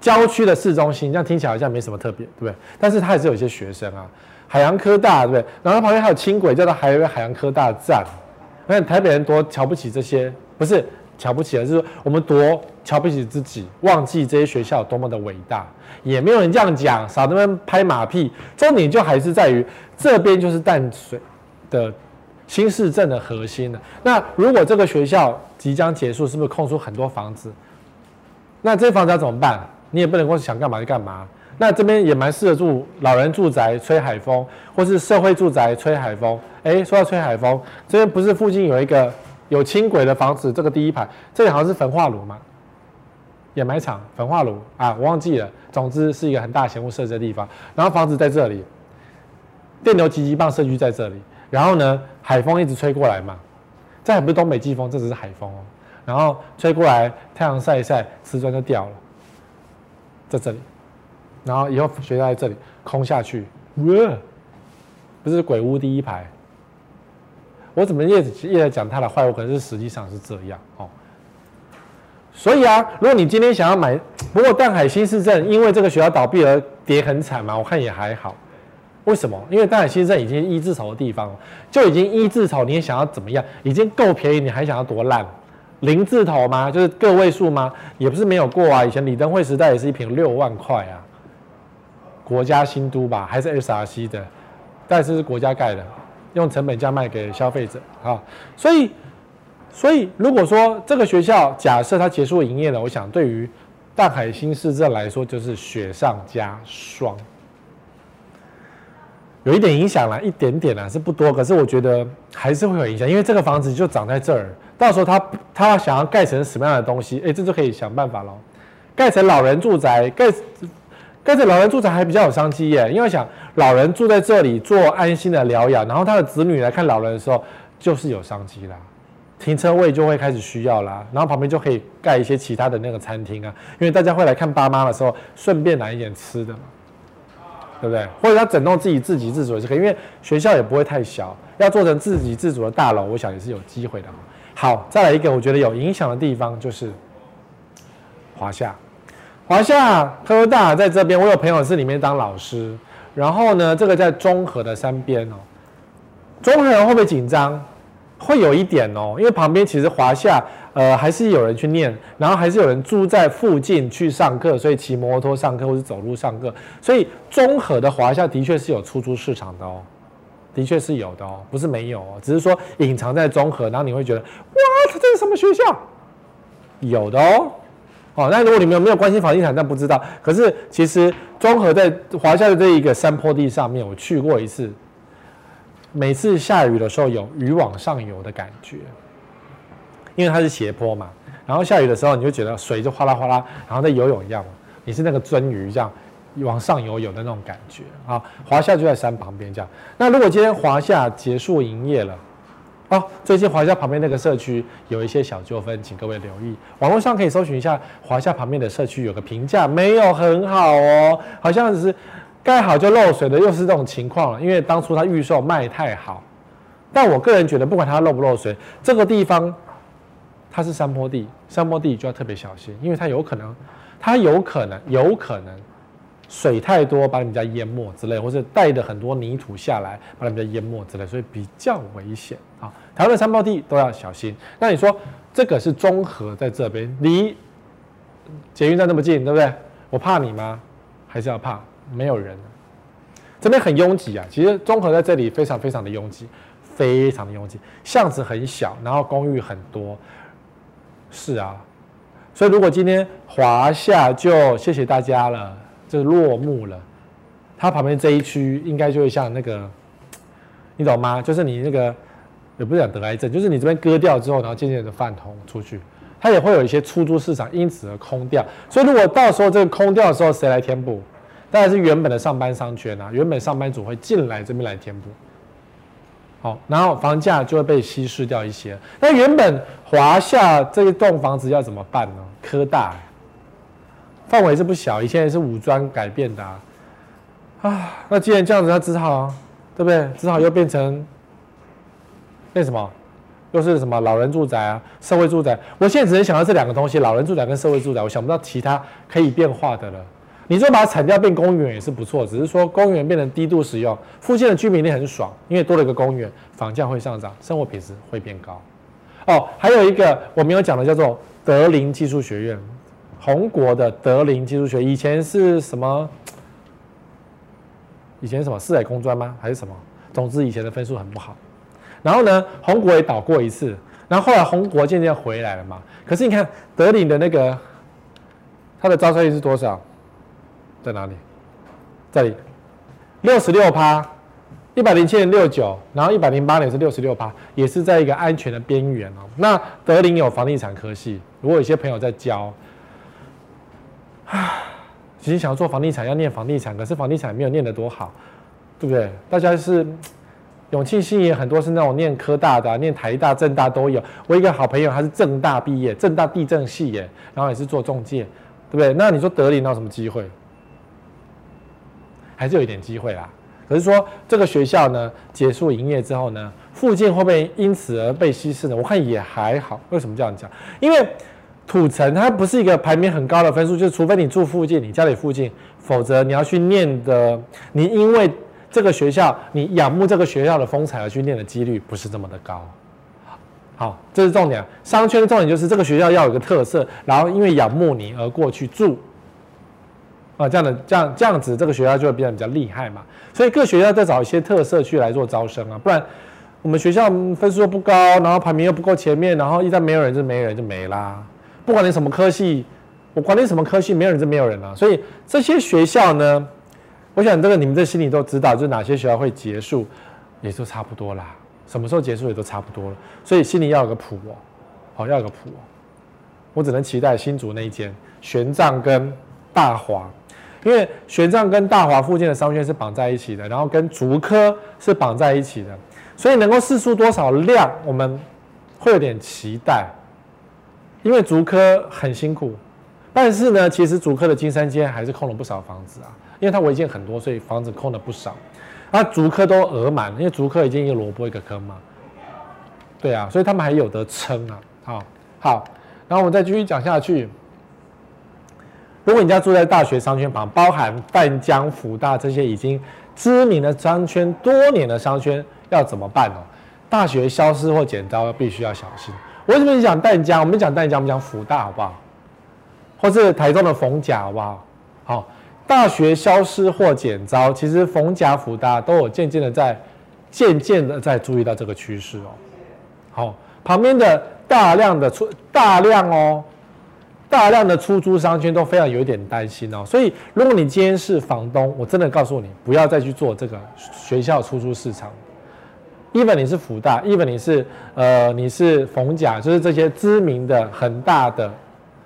郊区的市中心，这样听起来好像没什么特别，对不对？但是它还是有一些学生啊，海洋科大，对不对？然后旁边还有轻轨，叫做海海洋科大站。你看台北人多瞧不起这些，不是瞧不起，而是我们多瞧不起自己，忘记这些学校多么的伟大。也没有人这样讲，少他们拍马屁。重点就还是在于这边就是淡水的新市镇的核心了。那如果这个学校即将结束，是不是空出很多房子？那这些房子要怎么办？你也不能光想干嘛就干嘛，那这边也蛮适合住老人住宅吹海风，或是社会住宅吹海风。哎，说到吹海风，这边不是附近有一个有轻轨的房子？这个第一排，这里好像是焚化炉嘛，掩埋场、焚化炉啊，我忘记了。总之是一个很大嫌恶设置的地方。然后房子在这里，电流急急棒社区在这里。然后呢，海风一直吹过来嘛，这还不是东北季风，这只是海风哦。然后吹过来，太阳晒一晒，瓷砖就掉了。在这里，然后以后学校在这里空下去，哇，不是鬼屋第一排。我怎么一直一直讲他的坏话，可是实际上是这样哦。所以啊，如果你今天想要买，不过淡海新市镇因为这个学校倒闭而跌很惨嘛，我看也还好。为什么？因为淡海新市镇已经一字头的地方，就已经一字头，你也想要怎么样？已经够便宜，你还想要多烂？零字头吗？就是个位数吗？也不是没有过啊。以前李登辉时代也是一平六万块啊。国家新都吧，还是 SRC 的，但是是国家盖的，用成本价卖给消费者啊。所以，所以如果说这个学校假设它结束营业了，我想对于淡海新市镇来说就是雪上加霜。有一点影响啦，一点点啦，是不多，可是我觉得还是会有影响，因为这个房子就长在这儿，到时候他他想要盖成什么样的东西，哎，这就可以想办法喽。盖成老人住宅，盖盖成老人住宅还比较有商机耶，因为想老人住在这里做安心的疗养，然后他的子女来看老人的时候，就是有商机啦，停车位就会开始需要啦，然后旁边就可以盖一些其他的那个餐厅啊，因为大家会来看爸妈的时候，顺便拿一点吃的嘛。对不对？或者他整栋自己自给自足也是可以，因为学校也不会太小，要做成自给自足的大楼，我想也是有机会的。好，再来一个我觉得有影响的地方就是华夏，华夏科大在这边，我有朋友是里面当老师，然后呢，这个在中和的山边哦，中和人会不会紧张？会有一点哦，因为旁边其实华夏。呃，还是有人去念，然后还是有人住在附近去上课，所以骑摩托上课或是走路上课，所以中和的华夏的确是有出租市场的哦，的确是有的哦，不是没有哦，只是说隐藏在中和，然后你会觉得哇，这是什么学校？有的哦，哦，那如果你们没有关心房地产，但不知道，可是其实中和在华夏的这一个山坡地上面，我去过一次，每次下雨的时候有鱼往上游的感觉。因为它是斜坡嘛，然后下雨的时候，你就觉得水就哗啦哗啦，然后在游泳一样，你是那个鳟鱼这样往上游泳的那种感觉啊。华夏就在山旁边这样。那如果今天华夏结束营业了，哦，最近华夏旁边那个社区有一些小纠纷，请各位留意。网络上可以搜寻一下华夏旁边的社区有个评价，没有很好哦，好像是盖好就漏水的，又是这种情况了。因为当初它预售卖太好，但我个人觉得，不管它漏不漏水，这个地方。它是山坡地，山坡地就要特别小心，因为它有可能，它有可能，有可能水太多把你们家淹没之类，或者带着很多泥土下来把你们家淹没之类，所以比较危险啊。台湾的山坡地都要小心。那你说这个是中和在这边，离捷运站那么近，对不对？我怕你吗？还是要怕？没有人，这边很拥挤啊。其实中和在这里非常非常的拥挤，非常的拥挤，巷子很小，然后公寓很多。是啊，所以如果今天华夏就谢谢大家了，就落幕了，它旁边这一区应该就会像那个，你懂吗？就是你那个也不是讲得癌症，就是你这边割掉之后，然后渐渐的泛红出去，它也会有一些出租市场因此而空掉。所以如果到时候这个空掉的时候，谁来填补？当然是原本的上班商圈啊，原本上班族会进来这边来填补。好，然后房价就会被稀释掉一些。那原本华夏这一栋房子要怎么办呢？科大范围是不小，以前也是武装改变的啊。啊，那既然这样子，那只好，对不对？只好又变成变什么？又是什么老人住宅啊，社会住宅？我现在只能想到这两个东西：老人住宅跟社会住宅。我想不到其他可以变化的了。你说把它铲掉变公园也是不错，只是说公园变成低度使用，附近的居民也很爽，因为多了一个公园，房价会上涨，生活品质会变高。哦，还有一个我没有讲的叫做德林技术学院，宏国的德林技术学，以前是什么？以前什么四海工专吗？还是什么？总之以前的分数很不好。然后呢，宏国也倒过一次，然后后来宏国渐渐回来了嘛。可是你看德林的那个，它的招生率是多少？在哪里？这里，六十六趴，一百零七年六九，然后一百零八年是六十六趴，也是在一个安全的边缘哦。那德林有房地产科系，如果有些朋友在教，啊其实想要做房地产要念房地产，可是房地产没有念得多好，对不对？大家是永庆系也很多是那种念科大的，念台大、政大都有。我一个好朋友他是政大毕业，政大地政系耶，然后也是做中介，对不对？那你说德林有什么机会？还是有一点机会啦，可是说这个学校呢，结束营业之后呢，附近会不会因此而被稀释呢？我看也还好。为什么这样讲？因为土城它不是一个排名很高的分数，就是除非你住附近，你家里附近，否则你要去念的，你因为这个学校你仰慕这个学校的风采而去念的几率不是这么的高。好，这是重点。商圈的重点就是这个学校要有个特色，然后因为仰慕你而过去住。啊，这样的这样这样子，这个学校就会变得比较厉害嘛。所以各学校再找一些特色去来做招生啊，不然我们学校分数又不高，然后排名又不够前面，然后一旦没有人就没人就没啦。不管你什么科系，我管你什么科系，没有人就没有人了。所以这些学校呢，我想这个你们这心里都知道，就是哪些学校会结束，也就差不多啦。什么时候结束也都差不多了。所以心里要有个谱哦，好，要有个谱哦。我只能期待新竹那一间玄奘跟大华。因为玄奘跟大华附近的商圈是绑在一起的，然后跟竹科是绑在一起的，所以能够试出多少量，我们会有点期待。因为竹科很辛苦，但是呢，其实竹科的金山街还是空了不少房子啊，因为它违建很多，所以房子空了不少。那竹科都额满，因为竹科已经一个萝卜一个坑嘛，对啊，所以他们还有得撑啊。好，好，然后我们再继续讲下去。如果你家住在大学商圈旁，包含淡江、辅大这些已经知名的商圈多年的商圈，要怎么办呢？大学消失或剪刀，必须要小心。为什么你讲淡江？我们讲淡江，我们讲辅大好不好？或是台中的逢甲好不好？好，大学消失或减招，其实逢甲、辅大都有渐渐的在渐渐的在注意到这个趋势哦。好，旁边的大量的出大量哦。大量的出租商圈都非常有一点担心哦，所以如果你今天是房东，我真的告诉你，不要再去做这个学校出租市场。Even 你是辅大，even 你是呃你是逢甲，就是这些知名的很大的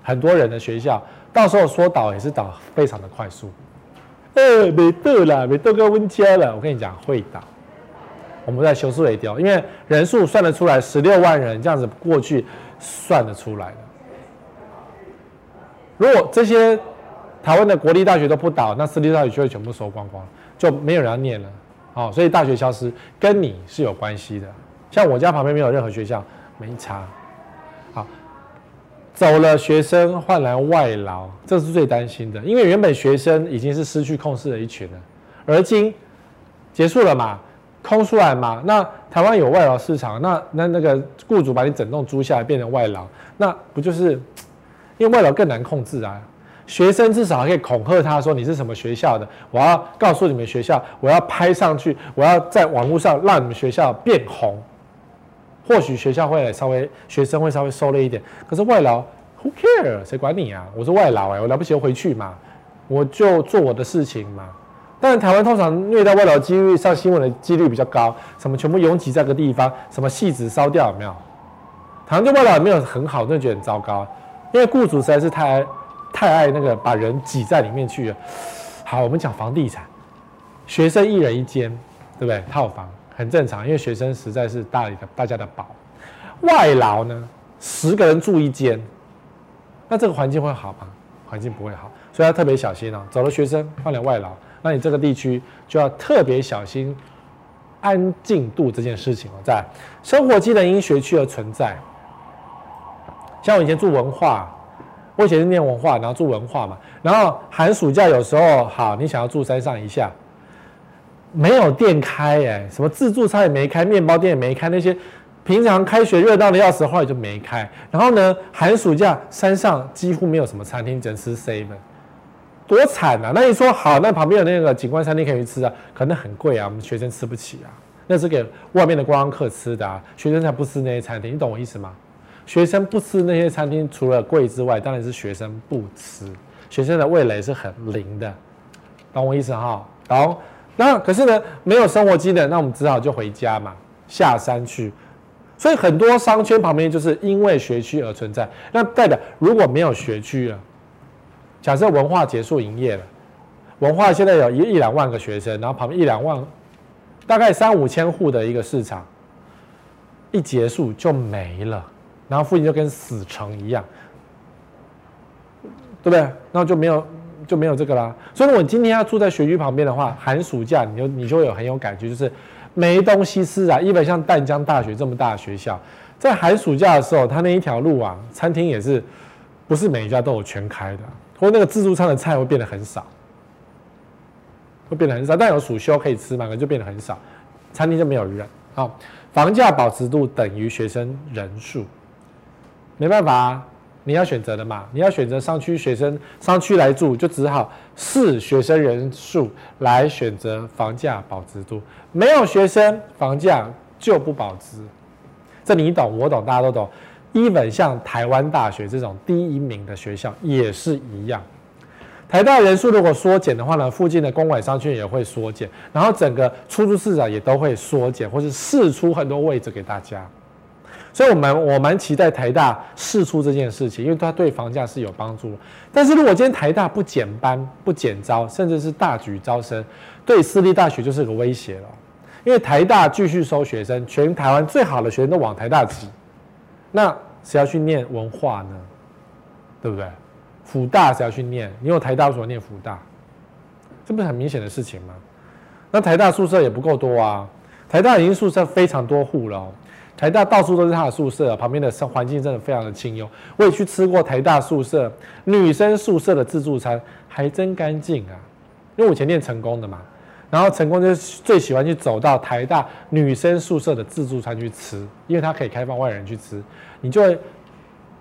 很多人的学校，到时候说倒也是倒非常的快速。呃，没得了，没得个温家了，我跟你讲会倒。我们在修饰尾雕，因为人数算得出来，十六万人这样子过去算得出来的。如果这些台湾的国立大学都不倒，那私立大学就会全部收光光，就没有人要念了。好，所以大学消失跟你是有关系的。像我家旁边没有任何学校，没差。好，走了学生换来外劳，这是最担心的，因为原本学生已经是失去控制的一群了，而今结束了嘛，空出来嘛，那台湾有外劳市场，那那那个雇主把你整栋租下来变成外劳，那不就是？因为外劳更难控制啊，学生至少可以恐吓他说，你是什么学校的，我要告诉你们学校，我要拍上去，我要在网络上让你们学校变红，或许学校会稍微学生会稍微收敛一点。可是外劳，Who care？谁管你啊？我是外劳哎，我了不起就回去嘛，我就做我的事情嘛。但台湾通常虐待外劳几率上新闻的几率比较高，什么全部拥挤在个地方，什么戏子烧掉有没有？台湾对外劳没有很好，真的觉得很糟糕。因为雇主实在是太太爱那个把人挤在里面去了。好，我们讲房地产，学生一人一间，对不对？套房很正常，因为学生实在是大的大家的宝。外劳呢，十个人住一间，那这个环境会好吗？环境不会好，所以要特别小心哦。走了学生换了外劳，那你这个地区就要特别小心安静度这件事情哦。在生活机能因学区而存在。像我以前住文化，我以前是念文化，然后住文化嘛，然后寒暑假有时候好，你想要住山上一下，没有店开哎，什么自助餐也没开，面包店也没开，那些平常开学热闹的要死，后来就没开。然后呢，寒暑假山上几乎没有什么餐厅，只能吃 seven，多惨啊！那你说好，那旁边有那个景观餐厅可以去吃啊，可能很贵啊，我们学生吃不起啊，那是给外面的观光客吃的啊，学生才不吃那些餐厅，你懂我意思吗？学生不吃那些餐厅，除了贵之外，当然是学生不吃。学生的味蕾是很灵的，懂我意思哈？懂？那可是呢，没有生活机能，那我们只好就回家嘛，下山去。所以很多商圈旁边就是因为学区而存在。那代表如果没有学区了，假设文化结束营业了，文化现在有一一两万个学生，然后旁边一两万，大概三五千户的一个市场，一结束就没了。然后附近就跟死城一样，对不对？然后就没有就没有这个啦。所以，我今天要住在学区旁边的话，寒暑假你就你就会有很有感觉，就是没东西吃啊。一般像淡江大学这么大的学校，在寒暑假的时候，它那一条路啊，餐厅也是不是每一家都有全开的，或那个自助餐的菜会变得很少，会变得很少。但有暑休可以吃嘛，可能就变得很少，餐厅就没有人。好，房价保值度等于学生人数，没办法啊，你要选择的嘛，你要选择商区学生商区来住，就只好视学生人数来选择房价保值度。没有学生，房价就不保值。这你懂，我懂，大家都懂。一本像台湾大学这种第一名的学校也是一样。台大人数如果缩减的话呢，附近的公馆商圈也会缩减，然后整个出租市场也都会缩减，或是释出很多位置给大家。所以我们我蛮期待台大释出这件事情，因为它对房价是有帮助。但是如果今天台大不减班、不减招，甚至是大举招生，对私立大学就是个威胁了。因为台大继续收学生，全台湾最好的学生都往台大挤。那谁要去念文化呢？对不对？辅大谁要去念？你有台大为什么念辅大？这不是很明显的事情吗？那台大宿舍也不够多啊！台大已经宿舍非常多户了，台大到处都是他的宿舍，旁边的生环境真的非常的清幽。我也去吃过台大宿舍女生宿舍的自助餐，还真干净啊！因为我以前念成功的嘛。然后成功就最喜欢去走到台大女生宿舍的自助餐去吃，因为它可以开放外人去吃，你就会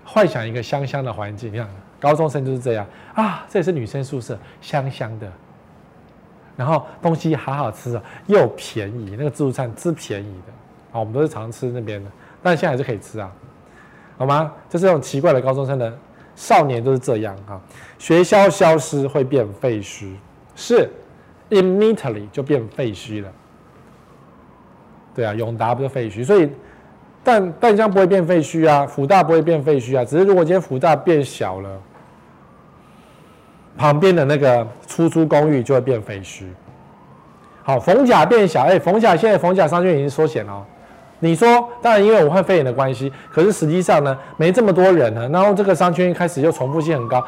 幻想一个香香的环境。你看高中生就是这样啊，这也是女生宿舍，香香的，然后东西好好吃啊，又便宜，那个自助餐是便宜的啊，我们都是常吃那边的，但现在还是可以吃啊，好吗？就是这种奇怪的高中生的少年都是这样啊，学校消失会变废墟，是。Immediately 就变废墟了，对啊，永达不是废墟，所以但淡江不会变废墟啊，辅大不会变废墟啊，只是如果今天辅大变小了，旁边的那个出租公寓就会变废墟。好，逢甲变小，哎、逢甲现在逢甲商圈已经缩减了。你说，当然因为武汉肺炎的关系，可是实际上呢，没这么多人了，然后这个商圈一开始又重复性很高。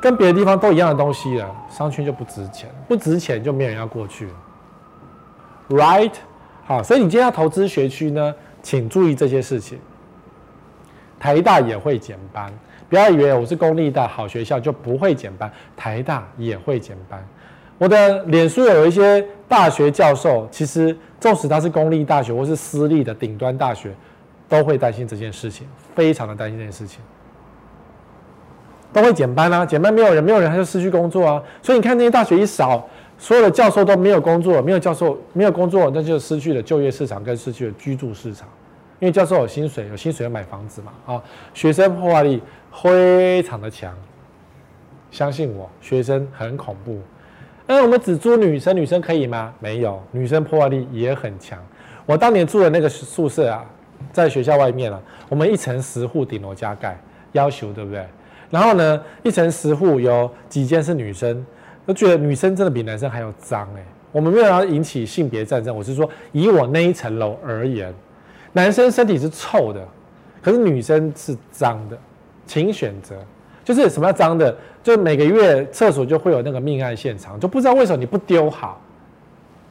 跟别的地方都一样的东西了，商圈就不值钱，不值钱就没有人要过去，right？好，所以你今天要投资学区呢，请注意这些事情。台大也会减班，不要以为我是公立的好学校就不会减班，台大也会减班。我的脸书有一些大学教授，其实纵使他是公立大学或是私立的顶端大学，都会担心这件事情，非常的担心这件事情。都会减班啊，减班没有人，没有人他就失去工作啊。所以你看那些大学一少，所有的教授都没有工作，没有教授没有工作，那就失去了就业市场跟失去了居住市场。因为教授有薪水，有薪水要买房子嘛啊。学生破坏力非常的强，相信我，学生很恐怖。那我们只租女生，女生可以吗？没有，女生破坏力也很强。我当年住的那个宿舍啊，在学校外面啊，我们一层十户顶楼加盖，要求对不对？然后呢，一层十户有几间是女生，都觉得女生真的比男生还要脏哎。我们没有要引起性别战争，我是说以我那一层楼而言，男生身体是臭的，可是女生是脏的，请选择。就是什么叫脏的？就每个月厕所就会有那个命案现场，就不知道为什么你不丢好，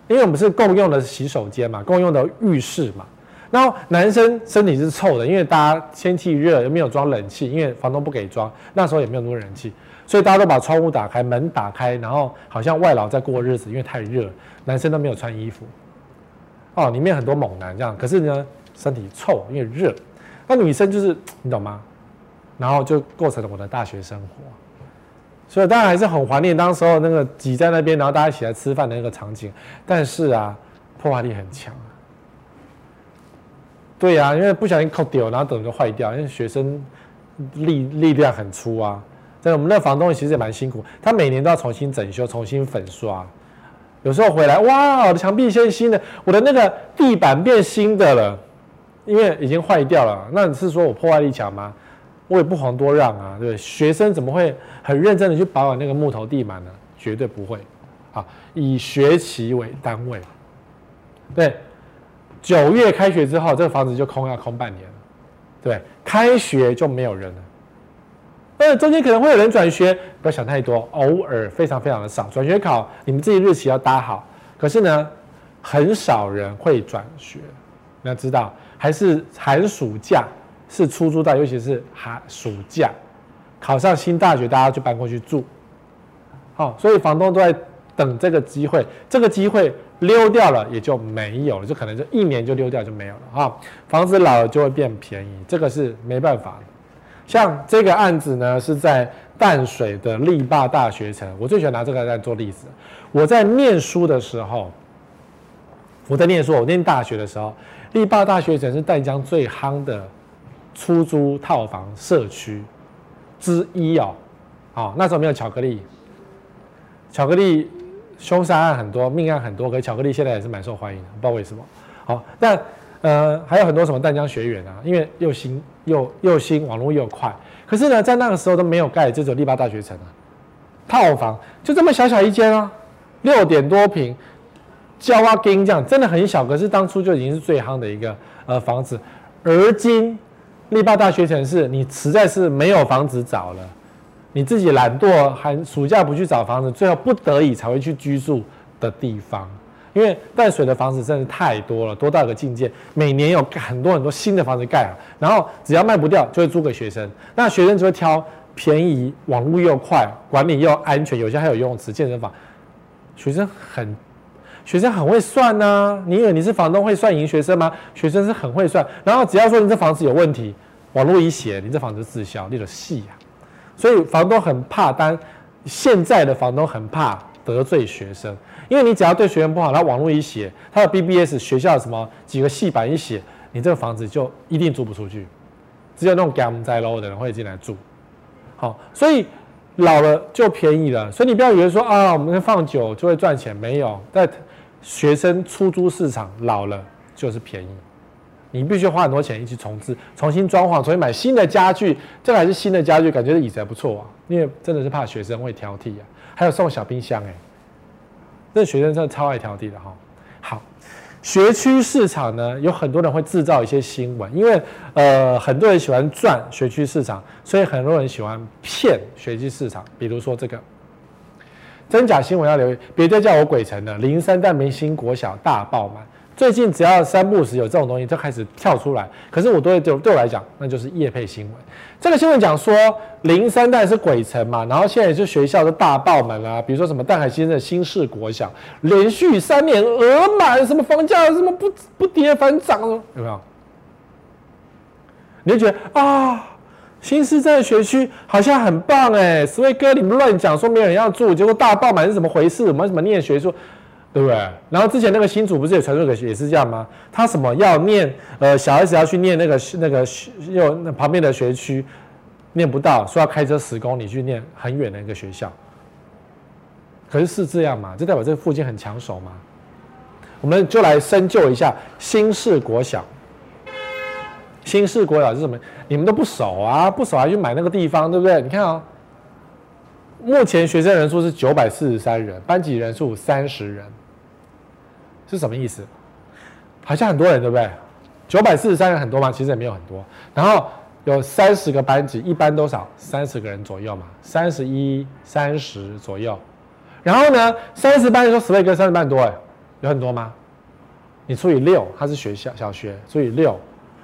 因为我们是共用的洗手间嘛，共用的浴室嘛。然后男生身体是臭的，因为大家天气热又没有装冷气，因为房东不给装，那时候也没有那么多人气，所以大家都把窗户打开，门打开，然后好像外劳在过日子，因为太热，男生都没有穿衣服。哦，里面很多猛男这样，可是呢身体臭，因为热。那女生就是你懂吗？然后就构成了我的大学生活，所以当然还是很怀念当时候那个挤在那边，然后大家一起来吃饭的那个场景。但是啊，破坏力很强。对呀、因为不小心扣掉，然后等就坏掉。因为学生力力量很粗啊，在我们那房东其实也蛮辛苦，他每年都要重新整修、重新粉刷。有时候回来，哇，我的墙壁变新的，我的那个地板变新的了，因为已经坏掉了。那你是说我破坏力强吗？我也不遑多让啊，对？学生怎么会很认真的去保养那个木头地板呢？绝对不会。啊，以学期为单位，对。九月开学之后，这个房子就空要空半年了，对，开学就没有人了。但是中间可能会有人转学，不要想太多，偶尔非常非常的少。转学考你们自己日期要搭好，可是呢，很少人会转学。你要知道，还是寒暑假是出租到，尤其是寒暑假考上新大学，大家就搬过去住。好，所以房东都在等这个机会，这个机会溜掉了也就没有了，就可能就一年就溜掉就没有了啊。房子老了就会变便宜，这个是没办法。像这个案子呢，是在淡水的力霸大学城，我最喜欢拿这个来做例子。我在念书的时候，我在念书，我念大学的时候，力霸大学城是淡江最夯的出租套房社区之一哦。哦，那时候没有巧克力，巧克力凶杀案很多，命案很多，可是巧克力现在也是蛮受欢迎的，不知道为什么。好，但呃还有很多什么淡江学园啊，因为又新又又新，网络又快。可是呢，在那个时候都没有盖这种立巴大学城啊，套房就这么小小一间啊，六点多坪，交啊金这样，真的很小。可是当初就已经是最夯的一个呃房子，而今力霸大学城是你实在是没有房子找了。你自己懒惰，寒暑假不去找房子，最后不得已才会去居住的地方。因为淡水的房子真的太多了，多到一个境界，每年有很多很多新的房子盖，然后只要卖不掉，就会租给学生。那学生就会挑便宜、网络又快、管理又安全，有些还有游泳池、健身房。学生很，学生很会算呐、啊。你以为你是房东会算赢学生吗？学生是很会算。然后只要说你这房子有问题，网络一写，你这房子自销，你的戏呀。所以房东很怕单，现在的房东很怕得罪学生，因为你只要对学生不好，他网络一写，他的 BBS 学校什么几个系板一写，你这个房子就一定租不出去，只有那种 gam 在 low 的人会进来住。好，所以老了就便宜了，所以你不要以为说啊，我们放久就会赚钱，没有，在学生出租市场老了就是便宜。你必须花很多钱一起重置、重新装潢、重新买新的家具，这个还是新的家具，感觉椅子还不错啊。因为真的是怕学生会挑剔啊，还有送小冰箱哎、这学生真的超爱挑剔的哈。好，学区市场呢，有很多人会制造一些新闻，因为呃很多人喜欢赚学区市场，所以很多人喜欢骗学区市场。比如说这个真假新闻要留意，别再叫我鬼城了，林三淡明星国小大爆满。最近只要三不时有这种东西，就开始跳出来。可是我对对对我来讲，那就是业配新闻。这个新闻讲说林三淡是鬼城嘛，然后现在是学校的大爆满啊，比如说什么淡海新生的新市国小，连续三年额满，什么房价什么不不跌反涨，有没有？你就觉得啊，新市镇的学区好像很棒哎，所以哥你们乱讲说没有人要住，结果大爆满是怎么回事？我们怎么念学说？对不对？然后之前那个新竹不是也传出个也是这样吗？他什么要念呃小孩子要去念那个那个又那旁边的学区，念不到，说要开车十公里去念很远的一个学校。可是是这样嘛？就代表这附近很抢手嘛？我们就来深究一下新市国小。新市国小是什么？你们都不熟啊？不熟还去买那个地方，对不对？你看啊、哦，目前学生人数是九百四十三人，班级人数三十人。是什么意思？好像很多人，对不对？九百四十三人很多吗？其实也没有很多。然后有三十个班级，一班多少？三十个人左右嘛，三十一、三十左右。然后呢，三十班，你说十位跟三十班很多哎，有很多吗？你除以六，它是学校小学，除以六，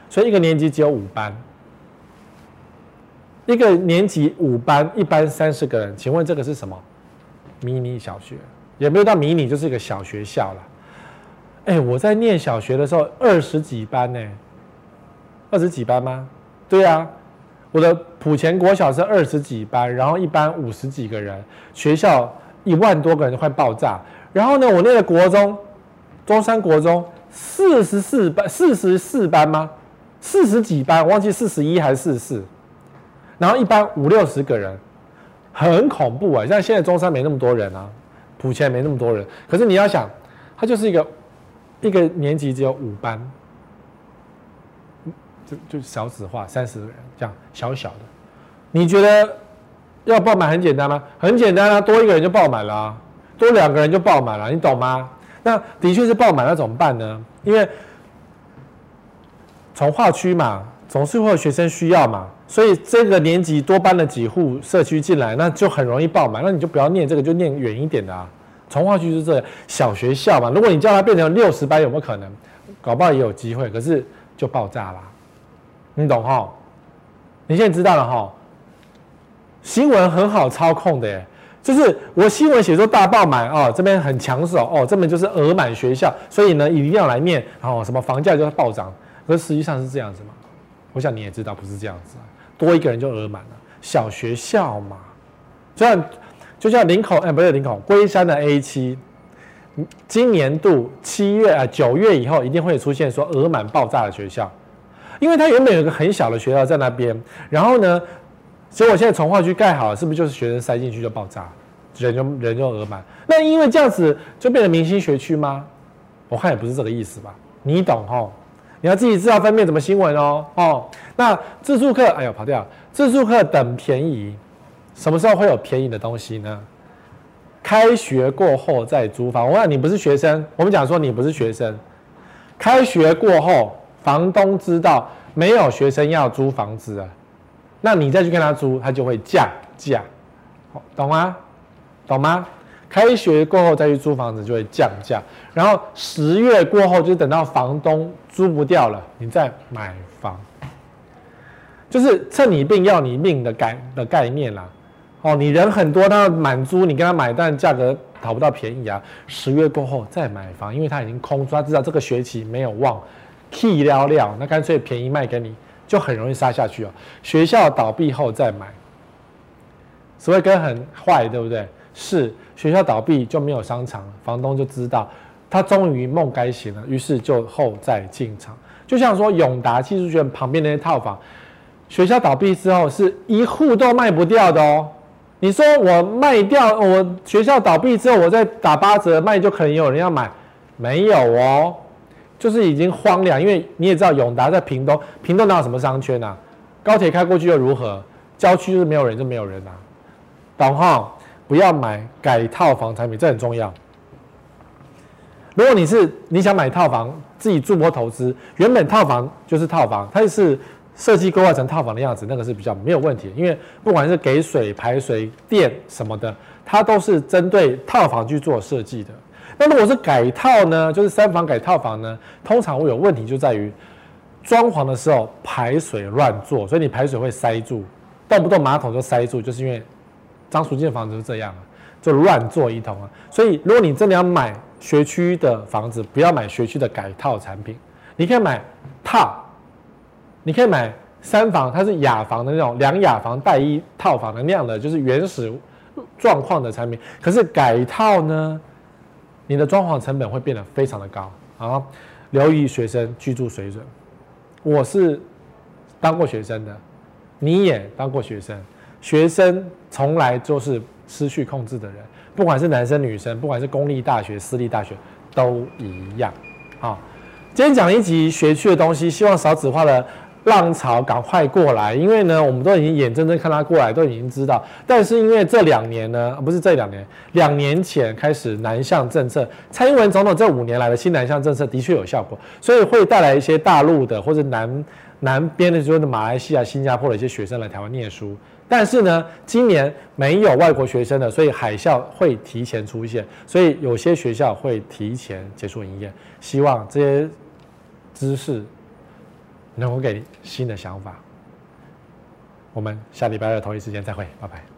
所以一个年级只有五班。一个年级五班，一班三十个人，请问这个是什么？迷你小学？也没有到迷你，就是一个小学校了。哎、我在念小学的时候，二十几班呢、二十几班吗？对啊，我的普前国小是二十几班，然后一班五十几个人，学校一万多个人快爆炸。然后呢，我那个国中，中山国中四十四班，四十四班吗？四十几班，忘记四十一还是四十四。然后一班五六十个人，很恐怖啊！像现在中山没那么多人啊，普前没那么多人，可是你要想，它就是一个。一个年级只有五班，就就小子化，三十个人这样小小的。你觉得要爆满很简单吗？很简单啊，多一个人就爆满了，多两个人就爆满了，你懂吗？那的确是爆满，那怎么办呢？因为从划区嘛，总是会有学生需要嘛，所以这个年级多搬了几户社区进来，那就很容易爆满。那你就不要念这个，就念远一点的啊。从化区就是这小学校嘛？如果你叫它变成六十班，有没有可能？搞不好也有机会，可是就爆炸啦。你懂哈？你现在知道了哈？新闻很好操控的耶，就是我新闻写说大爆满哦，这边很抢手哦，这边就是额满学校，所以呢一定要来念，然后什么房价就会暴涨。可是实际上是这样子嘛？我想你也知道不是这样子，多一个人就额满了。小学校嘛，就像就像林口哎，不是林口，龟山的 A 七，今年度七月啊九月以后一定会出现说额满爆炸的学校，因为它原本有一个很小的学校在那边，然后呢。所以我现在从化区盖好了，是不是就是学生塞进去就爆炸，人就人就额满？那因为这样子就变成明星学区吗？我看也不是这个意思吧？你懂吼？你要自己知道分辨怎么新闻哦哦。那自助课，哎呦跑掉了，自助课等便宜，什么时候会有便宜的东西呢？开学过后再租房。我问你不是学生，我们讲说你不是学生，开学过后，房东知道没有学生要租房子啊。那你再去跟他租，他就会降价，懂吗？懂吗？开学过后再去租房子就会降价，然后十月过后就等到房东租不掉了，你再买房，就是趁你病要你命的概的概念啦。哦，你人很多，他要满租，你跟他买，但价格讨不到便宜啊。十月过后再买房，因为他已经空租，他知道这个学期没有望，屁了了，那干脆便宜卖给你。就很容易杀下去哦。学校倒闭后再买，所以跟很坏，对不对？是学校倒闭就没有商场，房东就知道他终于梦该醒了，于是就后再进场。就像说永达技术学院旁边那些套房，学校倒闭之后是一户都卖不掉的哦。你说我卖掉，我学校倒闭之后我再打八折卖，就可能有人要买？没有哦。就是已经荒凉，因为你也知道永达在屏东，屏东哪有什么商圈啊？高铁开过去又如何？郊区就是没有人就没有人啊。懂哈？不要买改套房产品，这很重要。如果你是你想买套房自己住或投资，原本套房就是套房，它就是设计规划成套房的样子，那个是比较没有问题。因为不管是给水、排水、电什么的，它都是针对套房去做设计的。那如果是改套呢？就是三房改套房呢，通常会有问题，就在于装潢的时候排水乱做，所以你排水会塞住，动不动马桶就塞住，就是因为张淑静的房子是这样啊，就乱做一通啊。所以如果你真的要买学区的房子，不要买学区的改套产品，你可以买套，你可以买三房，它是雅房的那种两雅房带一套房的那样的，就是原始状况的产品。可是改套呢？你的装潢成本会变得非常的高啊！留意学生居住水准。我是当过学生的，你也当过学生。学生从来就是失去控制的人，不管是男生女生，不管是公立大学、私立大学都一样。好，今天讲一集学区的东西，希望少子化的。浪潮赶快过来，因为呢，我们都已经眼睁睁看他过来，都已经知道。但是因为这两年呢，不是这两年，两年前开始南向政策，蔡英文总统这五年来的新南向政策的确有效果，所以会带来一些大陆的或者南南边的，就是马来西亚、新加坡的一些学生来台湾念书。但是呢，今年没有外国学生的，所以海啸会提前出现，所以有些学校会提前结束营业。希望这些知识。能够给新的想法。我们下礼拜二同一时间再会，拜拜。